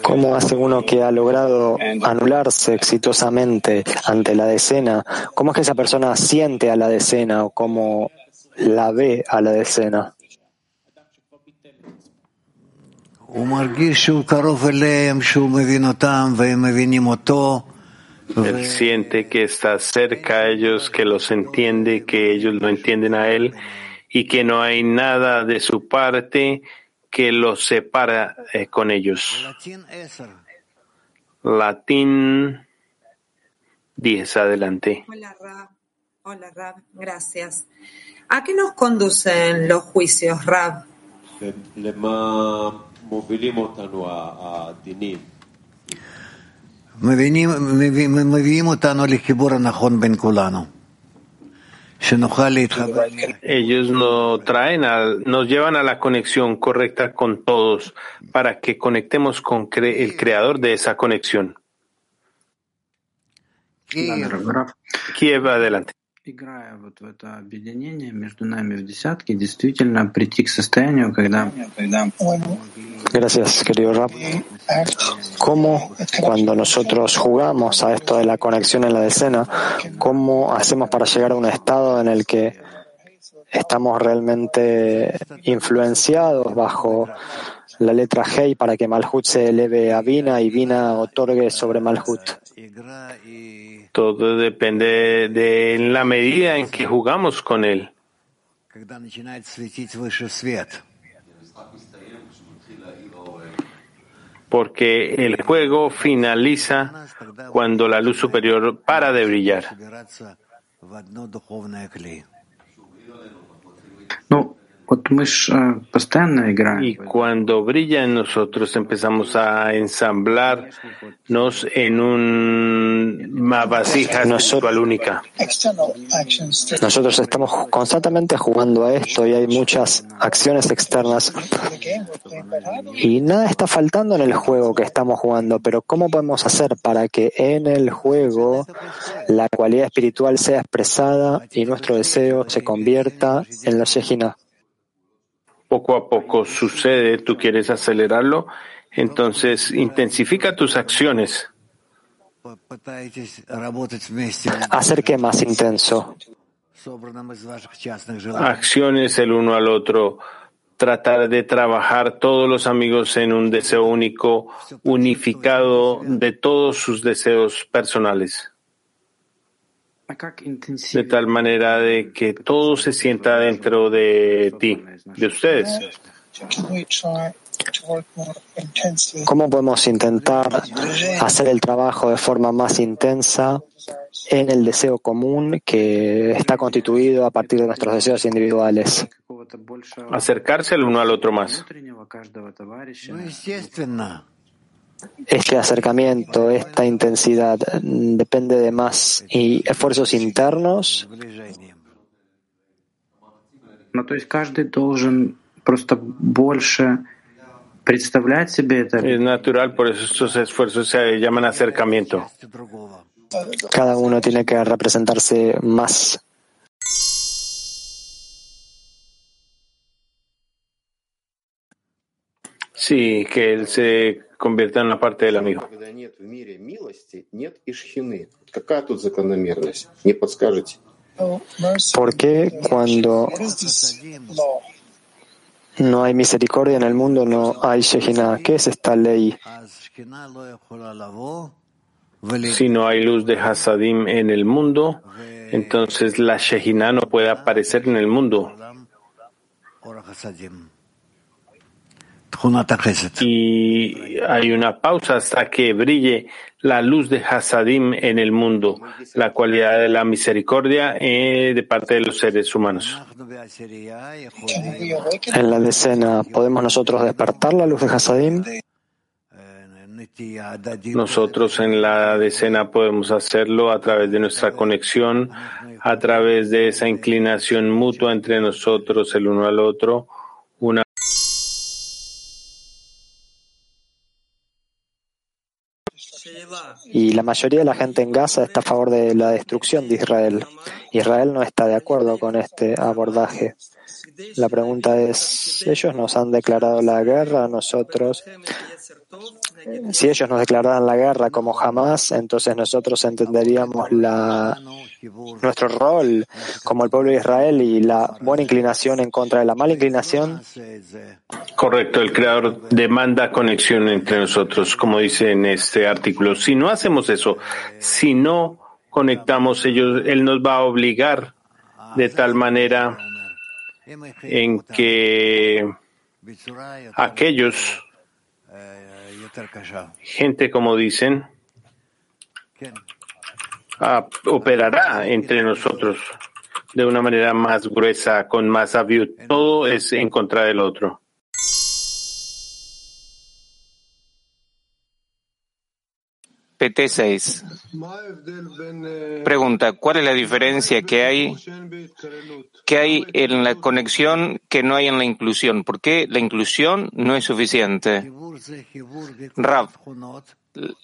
¿Cómo hace uno que ha logrado anularse exitosamente ante la decena? ¿Cómo es que esa persona siente a la decena o cómo la ve a la decena? Él siente que está cerca a ellos, que los entiende, que ellos lo entienden a él y que no hay nada de su parte que los separa eh, con ellos. לטין עשר. Latín 10, adelante. Hola Rab. Hola Rab, gracias. ¿A qué nos conducen los juicios, Rab? למה מובילים אותנו הדינים? מבינים, מביאים, מביאים אותנו לחיבור הנכון בין כולנו. Ellos nos traen, nos llevan a la conexión correcta con todos para que conectemos con el creador de esa conexión. Kiev, adelante Играя вот в это объединение между нами в десятке, действительно прийти к состоянию, когда Gracias, querido Rab. ¿Cómo, cuando nosotros jugamos a esto de la conexión en la decena, cómo hacemos para llegar a un estado en el que estamos realmente influenciados bajo la letra Hei para que Malhut se eleve a Vina y Vina otorgue sobre Malhut. Todo depende de la medida en que jugamos con él. Porque el juego finaliza cuando la luz superior para de brillar. No, y cuando brilla en nosotros empezamos a ensamblarnos en una vasija espiritual única. Nosotros estamos constantemente jugando a esto y hay muchas acciones externas y nada está faltando en el juego que estamos jugando, pero ¿cómo podemos hacer para que en el juego la cualidad espiritual sea expresada y nuestro deseo se convierta en la Shejina? poco a poco sucede, tú quieres acelerarlo, entonces intensifica tus acciones. Hacer que más intenso. Acciones el uno al otro. Tratar de trabajar todos los amigos en un deseo único, unificado de todos sus deseos personales de tal manera de que todo se sienta dentro de ti, de ustedes. ¿Cómo podemos intentar hacer el trabajo de forma más intensa en el deseo común que está constituido a partir de nuestros deseos individuales? Acercarse el uno al otro más este acercamiento, esta intensidad, mm, depende de más y esfuerzos internos. Es natural, por eso estos esfuerzos se llaman acercamiento. Cada uno tiene que representarse más Sí, que él se convierta en la parte del amigo. ¿Por qué cuando no hay misericordia en el mundo no hay ¿Qué es esta ley? Si no hay luz de Hasadim en el mundo, entonces la Shejina no puede aparecer en el mundo. Y hay una pausa hasta que brille la luz de Hasadim en el mundo, la cualidad de la misericordia eh, de parte de los seres humanos. En la decena, ¿podemos nosotros despertar la luz de Hasadim? Nosotros en la decena podemos hacerlo a través de nuestra conexión, a través de esa inclinación mutua entre nosotros el uno al otro, Y la mayoría de la gente en Gaza está a favor de la destrucción de Israel. Israel no está de acuerdo con este abordaje. La pregunta es, ¿ellos nos han declarado la guerra a nosotros? Si ellos nos declararan la guerra como jamás, entonces nosotros entenderíamos nuestro rol como el pueblo de Israel y la buena inclinación en contra de la mala inclinación. Correcto, el creador demanda conexión entre nosotros, como dice en este artículo. Si no hacemos eso, si no conectamos ellos, él nos va a obligar de tal manera en que aquellos, gente como dicen, operará entre nosotros de una manera más gruesa, con más aviud. Todo es en contra del otro. PT6. Pregunta, ¿cuál es la diferencia que hay, que hay en la conexión que no hay en la inclusión? ¿Por qué la inclusión no es suficiente? Rav,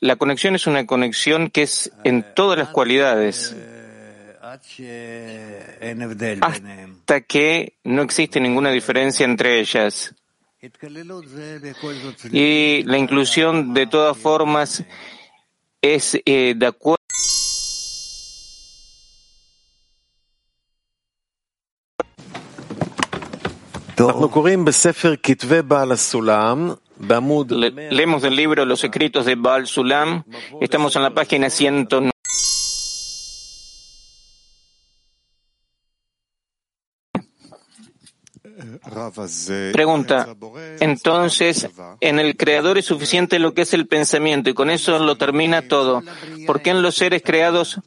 la conexión es una conexión que es en todas las cualidades hasta que no existe ninguna diferencia entre ellas. Y la inclusión, de todas formas, es eh, de acuerdo Le- leemos el libro Los secretos de Baal Sulam. Estamos en la página 109. Pregunta, entonces, en el creador es suficiente lo que es el pensamiento y con eso lo termina todo. ¿Por qué en los seres creados,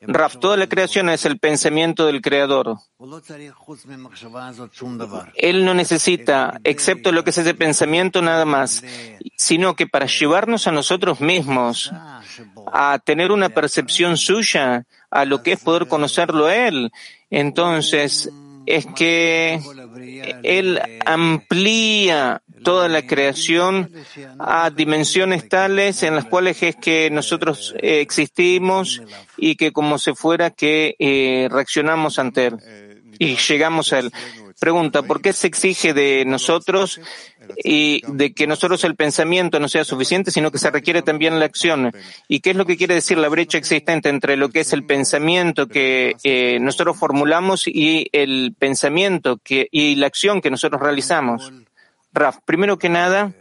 Raf, toda la creación es el pensamiento del creador? Él no necesita, excepto lo que es ese pensamiento, nada más, sino que para llevarnos a nosotros mismos a tener una percepción suya a lo que es poder conocerlo a Él, entonces es que Él amplía toda la creación a dimensiones tales en las cuales es que nosotros eh, existimos y que como se fuera que eh, reaccionamos ante Él y llegamos a Él. Pregunta, ¿por qué se exige de nosotros y de que nosotros el pensamiento no sea suficiente, sino que se requiere también la acción? ¿Y qué es lo que quiere decir la brecha existente entre lo que es el pensamiento que eh, nosotros formulamos y el pensamiento que, y la acción que nosotros realizamos? Raf, primero que nada,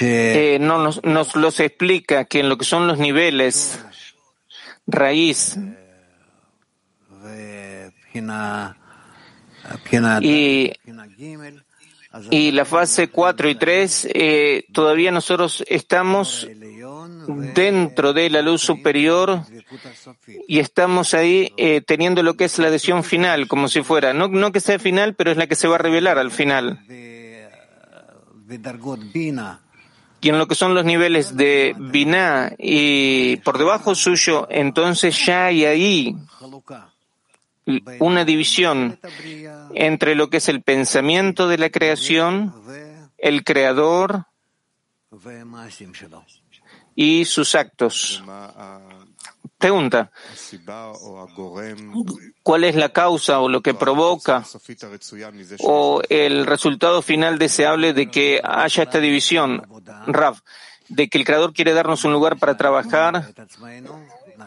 eh, no, nos, nos los explica que en lo que son los niveles raíz y, y la fase 4 y 3, eh, todavía nosotros estamos dentro de la luz superior y estamos ahí eh, teniendo lo que es la adhesión final, como si fuera, no, no que sea final, pero es la que se va a revelar al final. Y en lo que son los niveles de Binah y por debajo suyo, entonces ya hay ahí una división entre lo que es el pensamiento de la creación, el creador y sus actos. Pregunta, ¿cuál es la causa o lo que provoca o el resultado final deseable de que haya esta división? Rav, de que el Creador quiere darnos un lugar para trabajar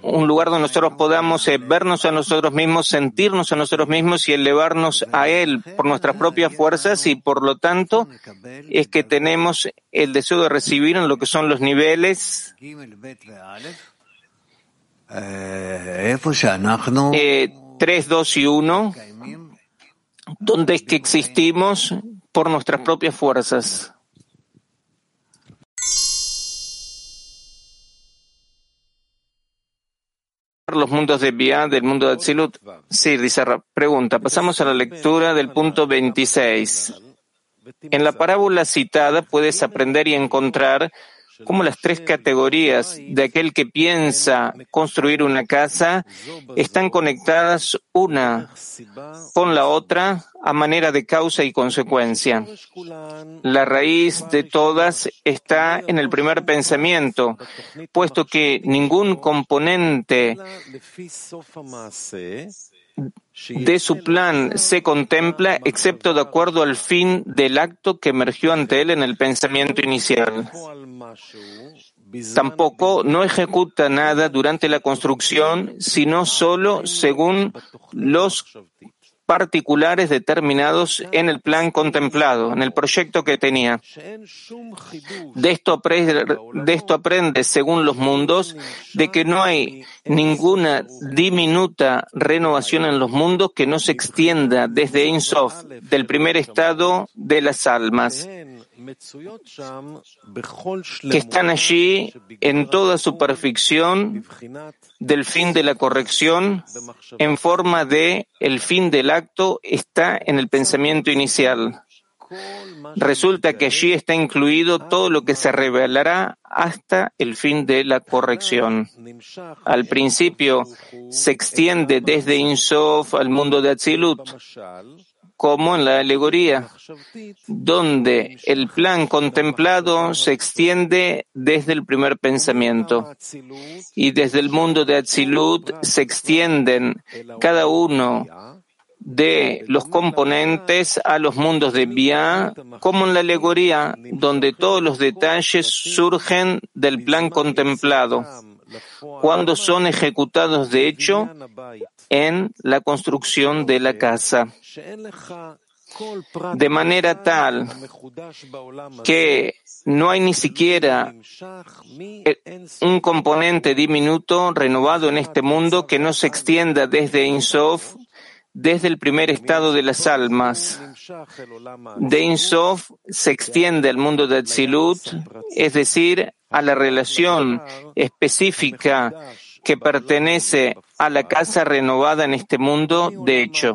un lugar donde nosotros podamos eh, vernos a nosotros mismos, sentirnos a nosotros mismos y elevarnos a Él por nuestras propias fuerzas y por lo tanto es que tenemos el deseo de recibir en lo que son los niveles eh, 3, 2 y 1, donde es que existimos por nuestras propias fuerzas. Los mundos de Bia del mundo de Atzilut? Sí, dice Pregunta. Pasamos a la lectura del punto 26. En la parábola citada puedes aprender y encontrar cómo las tres categorías de aquel que piensa construir una casa están conectadas una con la otra a manera de causa y consecuencia. La raíz de todas está en el primer pensamiento, puesto que ningún componente de su plan se contempla excepto de acuerdo al fin del acto que emergió ante él en el pensamiento inicial. Tampoco no ejecuta nada durante la construcción, sino solo según los particulares determinados en el plan contemplado, en el proyecto que tenía. De esto, aprende, de esto aprende, según los mundos, de que no hay ninguna diminuta renovación en los mundos que no se extienda desde Insof, del primer estado de las almas que están allí en toda su perfección del fin de la corrección en forma de el fin del acto está en el pensamiento inicial. Resulta que allí está incluido todo lo que se revelará hasta el fin de la corrección. Al principio se extiende desde Insof al mundo de Atzilut, como en la alegoría, donde el plan contemplado se extiende desde el primer pensamiento. Y desde el mundo de Atzilut se extienden cada uno de los componentes a los mundos de Bia, como en la alegoría, donde todos los detalles surgen del plan contemplado, cuando son ejecutados de hecho en la construcción de la casa. De manera tal que no hay ni siquiera un componente diminuto renovado en este mundo que no se extienda desde Insof, desde el primer estado de las almas. De Insof se extiende al mundo de Atzilut, es decir, a la relación específica que pertenece a la casa renovada en este mundo, de hecho.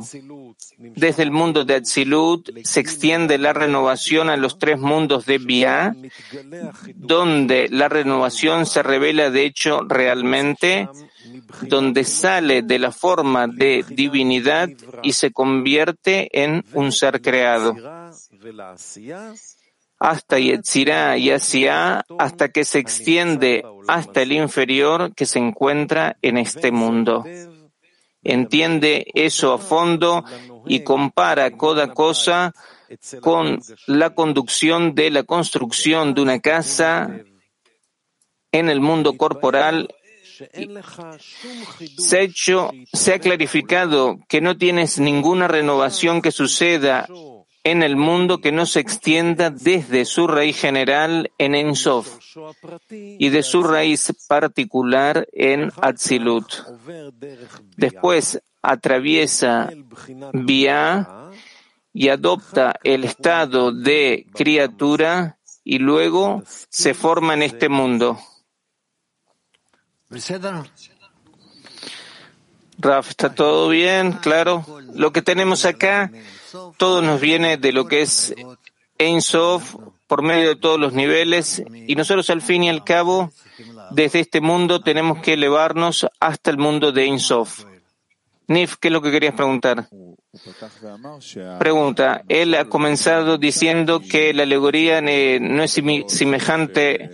Desde el mundo de Atzilut se extiende la renovación a los tres mundos de Bia, donde la renovación se revela de hecho realmente, donde sale de la forma de divinidad y se convierte en un ser creado hasta Yetzirah y Asia, hasta que se extiende hasta el inferior que se encuentra en este mundo. Entiende eso a fondo y compara cada cosa con la conducción de la construcción de una casa en el mundo corporal hecho, se ha clarificado que no tienes ninguna renovación que suceda en el mundo que no se extienda desde su raíz general en Ensof y de su raíz particular en Atzilut. Después atraviesa Bia y adopta el estado de criatura y luego se forma en este mundo. Raf, ¿está todo bien? Claro. Lo que tenemos acá, todo nos viene de lo que es Ein Sof por medio de todos los niveles y nosotros al fin y al cabo, desde este mundo tenemos que elevarnos hasta el mundo de Ein Sof. Nif, ¿qué es lo que querías preguntar? Pregunta, él ha comenzado diciendo que la alegoría eh, no es semejante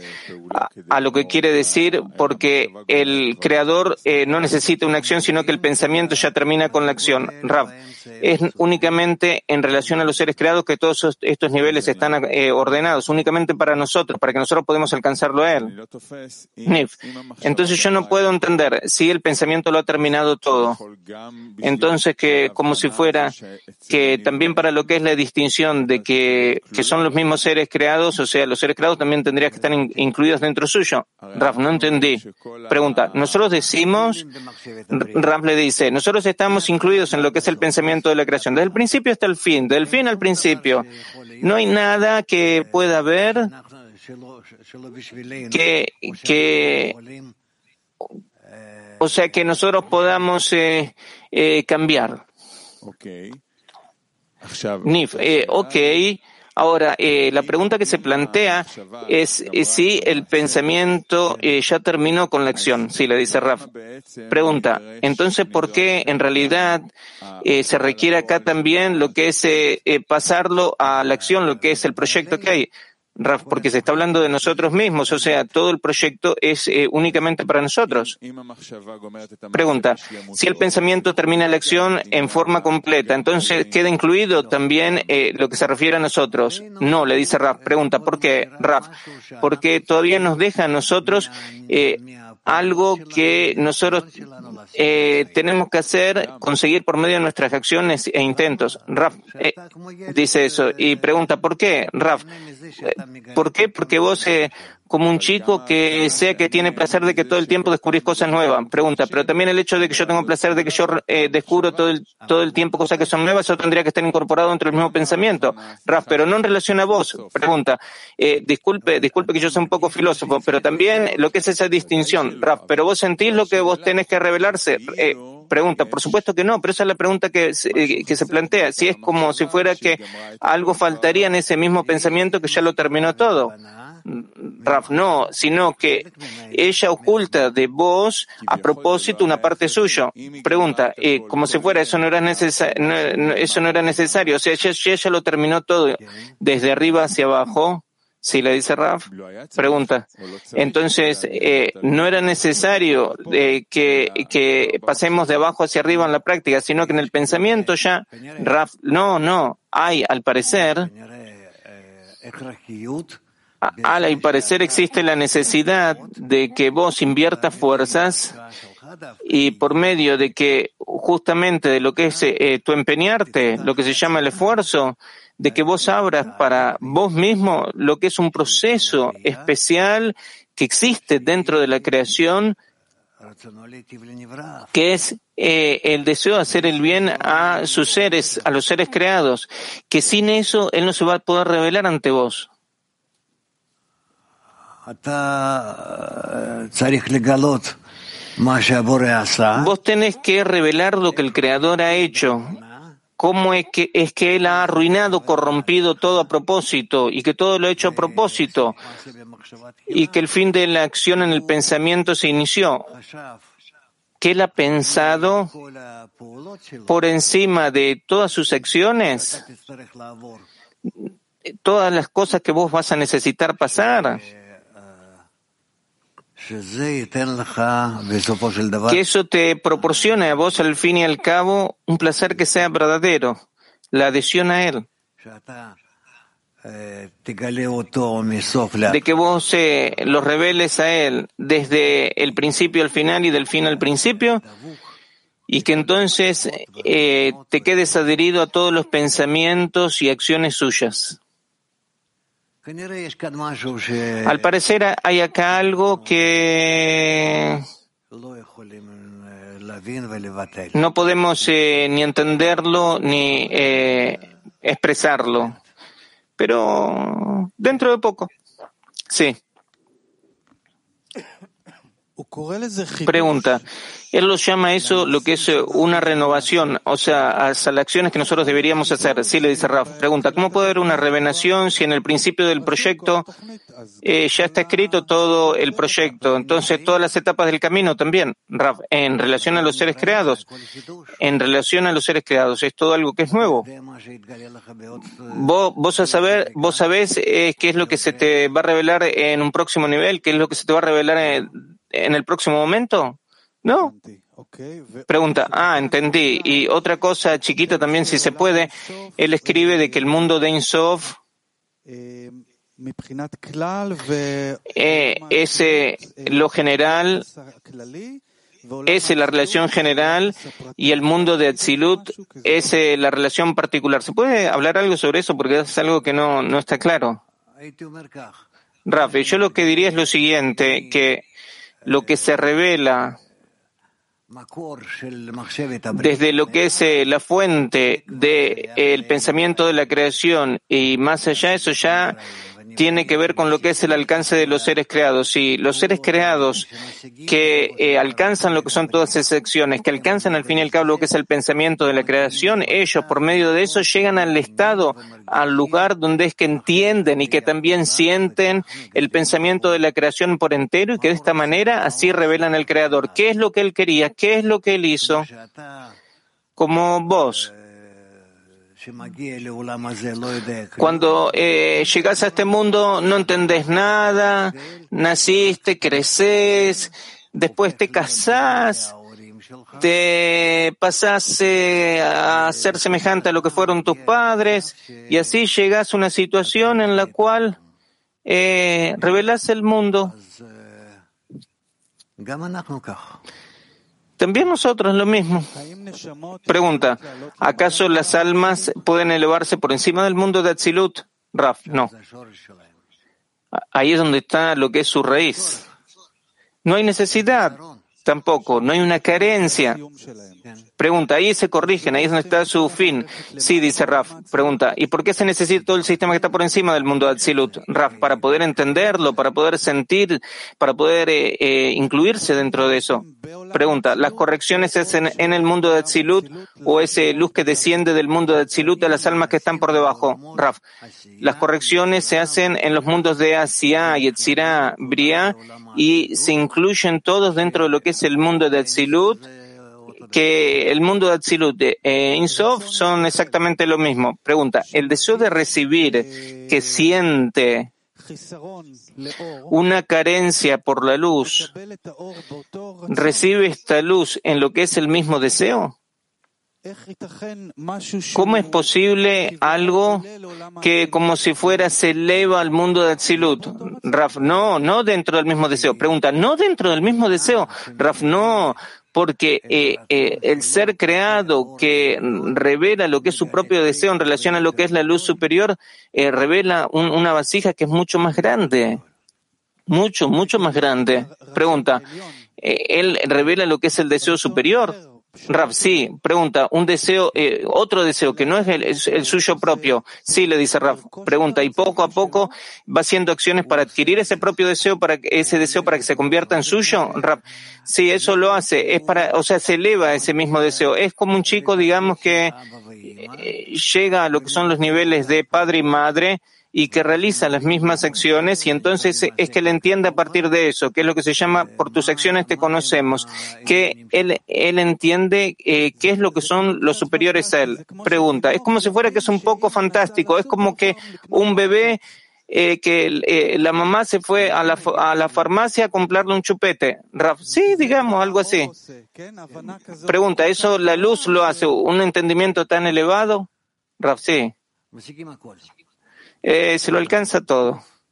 a, lo que quiere decir porque el creador eh, no necesita una acción, sino que el pensamiento ya termina con la acción. Rav, es únicamente en relación a los seres creados que todos estos niveles están eh, ordenados, únicamente para nosotros, para que nosotros podamos alcanzarlo a él. Nif, entonces yo no puedo entender si el pensamiento lo ha terminado todo. Entonces que como si fuera que también para lo que es la distinción de que, que son los mismos seres creados, o sea, los seres creados también tendrían que estar incluidos dentro suyo. Raf, no entendí. Pregunta, nosotros decimos, Raf le dice, nosotros estamos incluidos en lo que es el pensamiento de la creación, desde el principio hasta el fin, del fin al principio. No hay nada que pueda haber que, que o sea, que nosotros podamos eh, eh, cambiar. Nif, eh, ok. Ahora, eh, la pregunta que se plantea es eh, si el pensamiento eh, ya terminó con la acción. Sí, le dice Raf. Pregunta, entonces, ¿por qué en realidad se requiere acá también lo que es pasarlo a la acción, lo que es el proyecto que hay? Raf, porque se está hablando de nosotros mismos, o sea, todo el proyecto es eh, únicamente para nosotros. Pregunta, si el pensamiento termina la acción en forma completa, entonces queda incluido también eh, lo que se refiere a nosotros. No, le dice Raf. Pregunta, ¿por qué, Raf? Porque todavía nos deja a nosotros eh, algo que nosotros eh, tenemos que hacer, conseguir por medio de nuestras acciones e intentos. Raf eh, dice eso y pregunta, ¿por qué? Raf, eh, ¿por qué? Porque vos eh, como un chico que sea que tiene placer de que todo el tiempo descubrís cosas nuevas. Pregunta, pero también el hecho de que yo tengo placer de que yo eh, descubro todo el, todo el tiempo cosas que son nuevas, eso tendría que estar incorporado dentro del mismo pensamiento. Raf, pero no en relación a vos. Pregunta, eh, disculpe, disculpe que yo sea un poco filósofo, pero también lo que es esa distinción. Raf, pero vos sentís lo que vos tenés que revelarse. Eh, pregunta, por supuesto que no, pero esa es la pregunta que, eh, que se plantea. Si es como si fuera que algo faltaría en ese mismo pensamiento que ya lo terminó todo. Raf, no, sino que ella oculta de vos a propósito una parte suya. Pregunta, eh, como si fuera, eso no era necesario, eso no era necesario, o sea, ella, ella lo terminó todo desde arriba hacia abajo. Si le dice Raf, pregunta. Entonces, eh, no era necesario eh, que, que pasemos de abajo hacia arriba en la práctica, sino que en el pensamiento ya, Raf, no, no, hay, al parecer, al parecer existe la necesidad de que vos inviertas fuerzas y por medio de que justamente de lo que es eh, tu empeñarte, lo que se llama el esfuerzo, de que vos abras para vos mismo lo que es un proceso especial que existe dentro de la creación, que es eh, el deseo de hacer el bien a sus seres, a los seres creados, que sin eso él no se va a poder revelar ante vos. Vos tenés que revelar lo que el Creador ha hecho. ¿Cómo es que, es que Él ha arruinado, corrompido todo a propósito y que todo lo ha hecho a propósito y que el fin de la acción en el pensamiento se inició? que Él ha pensado por encima de todas sus acciones, todas las cosas que vos vas a necesitar pasar. Que eso te proporcione a vos al fin y al cabo un placer que sea verdadero, la adhesión a Él. De que vos eh, los reveles a Él desde el principio al final y del fin al principio y que entonces eh, te quedes adherido a todos los pensamientos y acciones suyas. Al parecer hay acá algo que no podemos eh, ni entenderlo ni eh, expresarlo, pero dentro de poco, sí. Pregunta. Él lo llama eso lo que es una renovación, o sea, a las acciones que nosotros deberíamos hacer. Sí, le dice Raf. Pregunta, ¿cómo puede haber una revelación si en el principio del proyecto eh, ya está escrito todo el proyecto? Entonces, todas las etapas del camino también, Raf, en relación a los seres creados. En relación a los seres creados, es todo algo que es nuevo. Vos, vos, a saber, vos sabés eh, qué es lo que se te va a revelar en un próximo nivel, qué es lo que se te va a revelar en, en el próximo momento. No. Pregunta, ah, entendí. Y otra cosa chiquita también, si se puede, él escribe de que el mundo de Insof eh, es lo general, es la relación general y el mundo de Atzilut es la relación particular. ¿Se puede hablar algo sobre eso? Porque es algo que no, no está claro. Rafi, yo lo que diría es lo siguiente, que lo que se revela desde lo que es eh, la fuente del pensamiento de la creación y más allá, eso ya tiene que ver con lo que es el alcance de los seres creados. Y los seres creados que eh, alcanzan lo que son todas esas acciones, que alcanzan al fin y al cabo lo que es el pensamiento de la creación, ellos por medio de eso llegan al estado, al lugar donde es que entienden y que también sienten el pensamiento de la creación por entero y que de esta manera así revelan al creador. ¿Qué es lo que él quería? ¿Qué es lo que él hizo? Como vos cuando eh, llegas a este mundo no entendés nada, naciste, creces, después te casás, te pasás eh, a ser semejante a lo que fueron tus padres y así llegas a una situación en la cual eh, revelas el mundo. También nosotros lo mismo. Pregunta, ¿acaso las almas pueden elevarse por encima del mundo de Atzilut? Raf, no. Ahí es donde está lo que es su raíz. No hay necesidad tampoco, no hay una carencia. Pregunta, ahí se corrigen, ahí es donde está su fin. Sí, dice Raf. Pregunta, ¿y por qué se necesita todo el sistema que está por encima del mundo de Atzilut? Raf, para poder entenderlo, para poder sentir, para poder eh, eh, incluirse dentro de eso. Pregunta, ¿las correcciones se hacen en el mundo de Atzilut o ese luz que desciende del mundo de Atzilut a las almas que están por debajo? Raf, las correcciones se hacen en los mundos de Asia, Yetzirah, Bria y se incluyen todos dentro de lo que es el mundo de Atzilut, que el mundo de Atzilut e Insof son exactamente lo mismo. Pregunta, ¿el deseo de recibir que siente una carencia por la luz, recibe esta luz en lo que es el mismo deseo? ¿Cómo es posible algo que como si fuera se eleva al mundo de Atzilut? Raf, no, no dentro del mismo deseo. Pregunta, no dentro del mismo deseo. Raf, no, porque eh, eh, el ser creado que revela lo que es su propio deseo en relación a lo que es la luz superior, eh, revela una vasija que es mucho más grande. Mucho, mucho más grande. Pregunta, ¿él revela lo que es el deseo superior? Rav, sí, pregunta, un deseo, eh, otro deseo que no es el, suyo propio. Sí, le dice Rav, pregunta, y poco a poco va haciendo acciones para adquirir ese propio deseo, para ese deseo para que se convierta en suyo. Rav, sí, eso lo hace, es para, o sea, se eleva ese mismo deseo. Es como un chico, digamos, que eh, llega a lo que son los niveles de padre y madre, y que realiza las mismas acciones y entonces es que él entiende a partir de eso, que es lo que se llama por tus acciones te conocemos, que él, él entiende eh, qué es lo que son los superiores a él. Pregunta, es como si fuera que es un poco fantástico, es como que un bebé eh, que eh, la mamá se fue a la, a la farmacia a comprarle un chupete. sí, digamos, algo así. Pregunta, ¿eso la luz lo hace un entendimiento tan elevado? Raf, sí. Eh, se lo alcanza todo.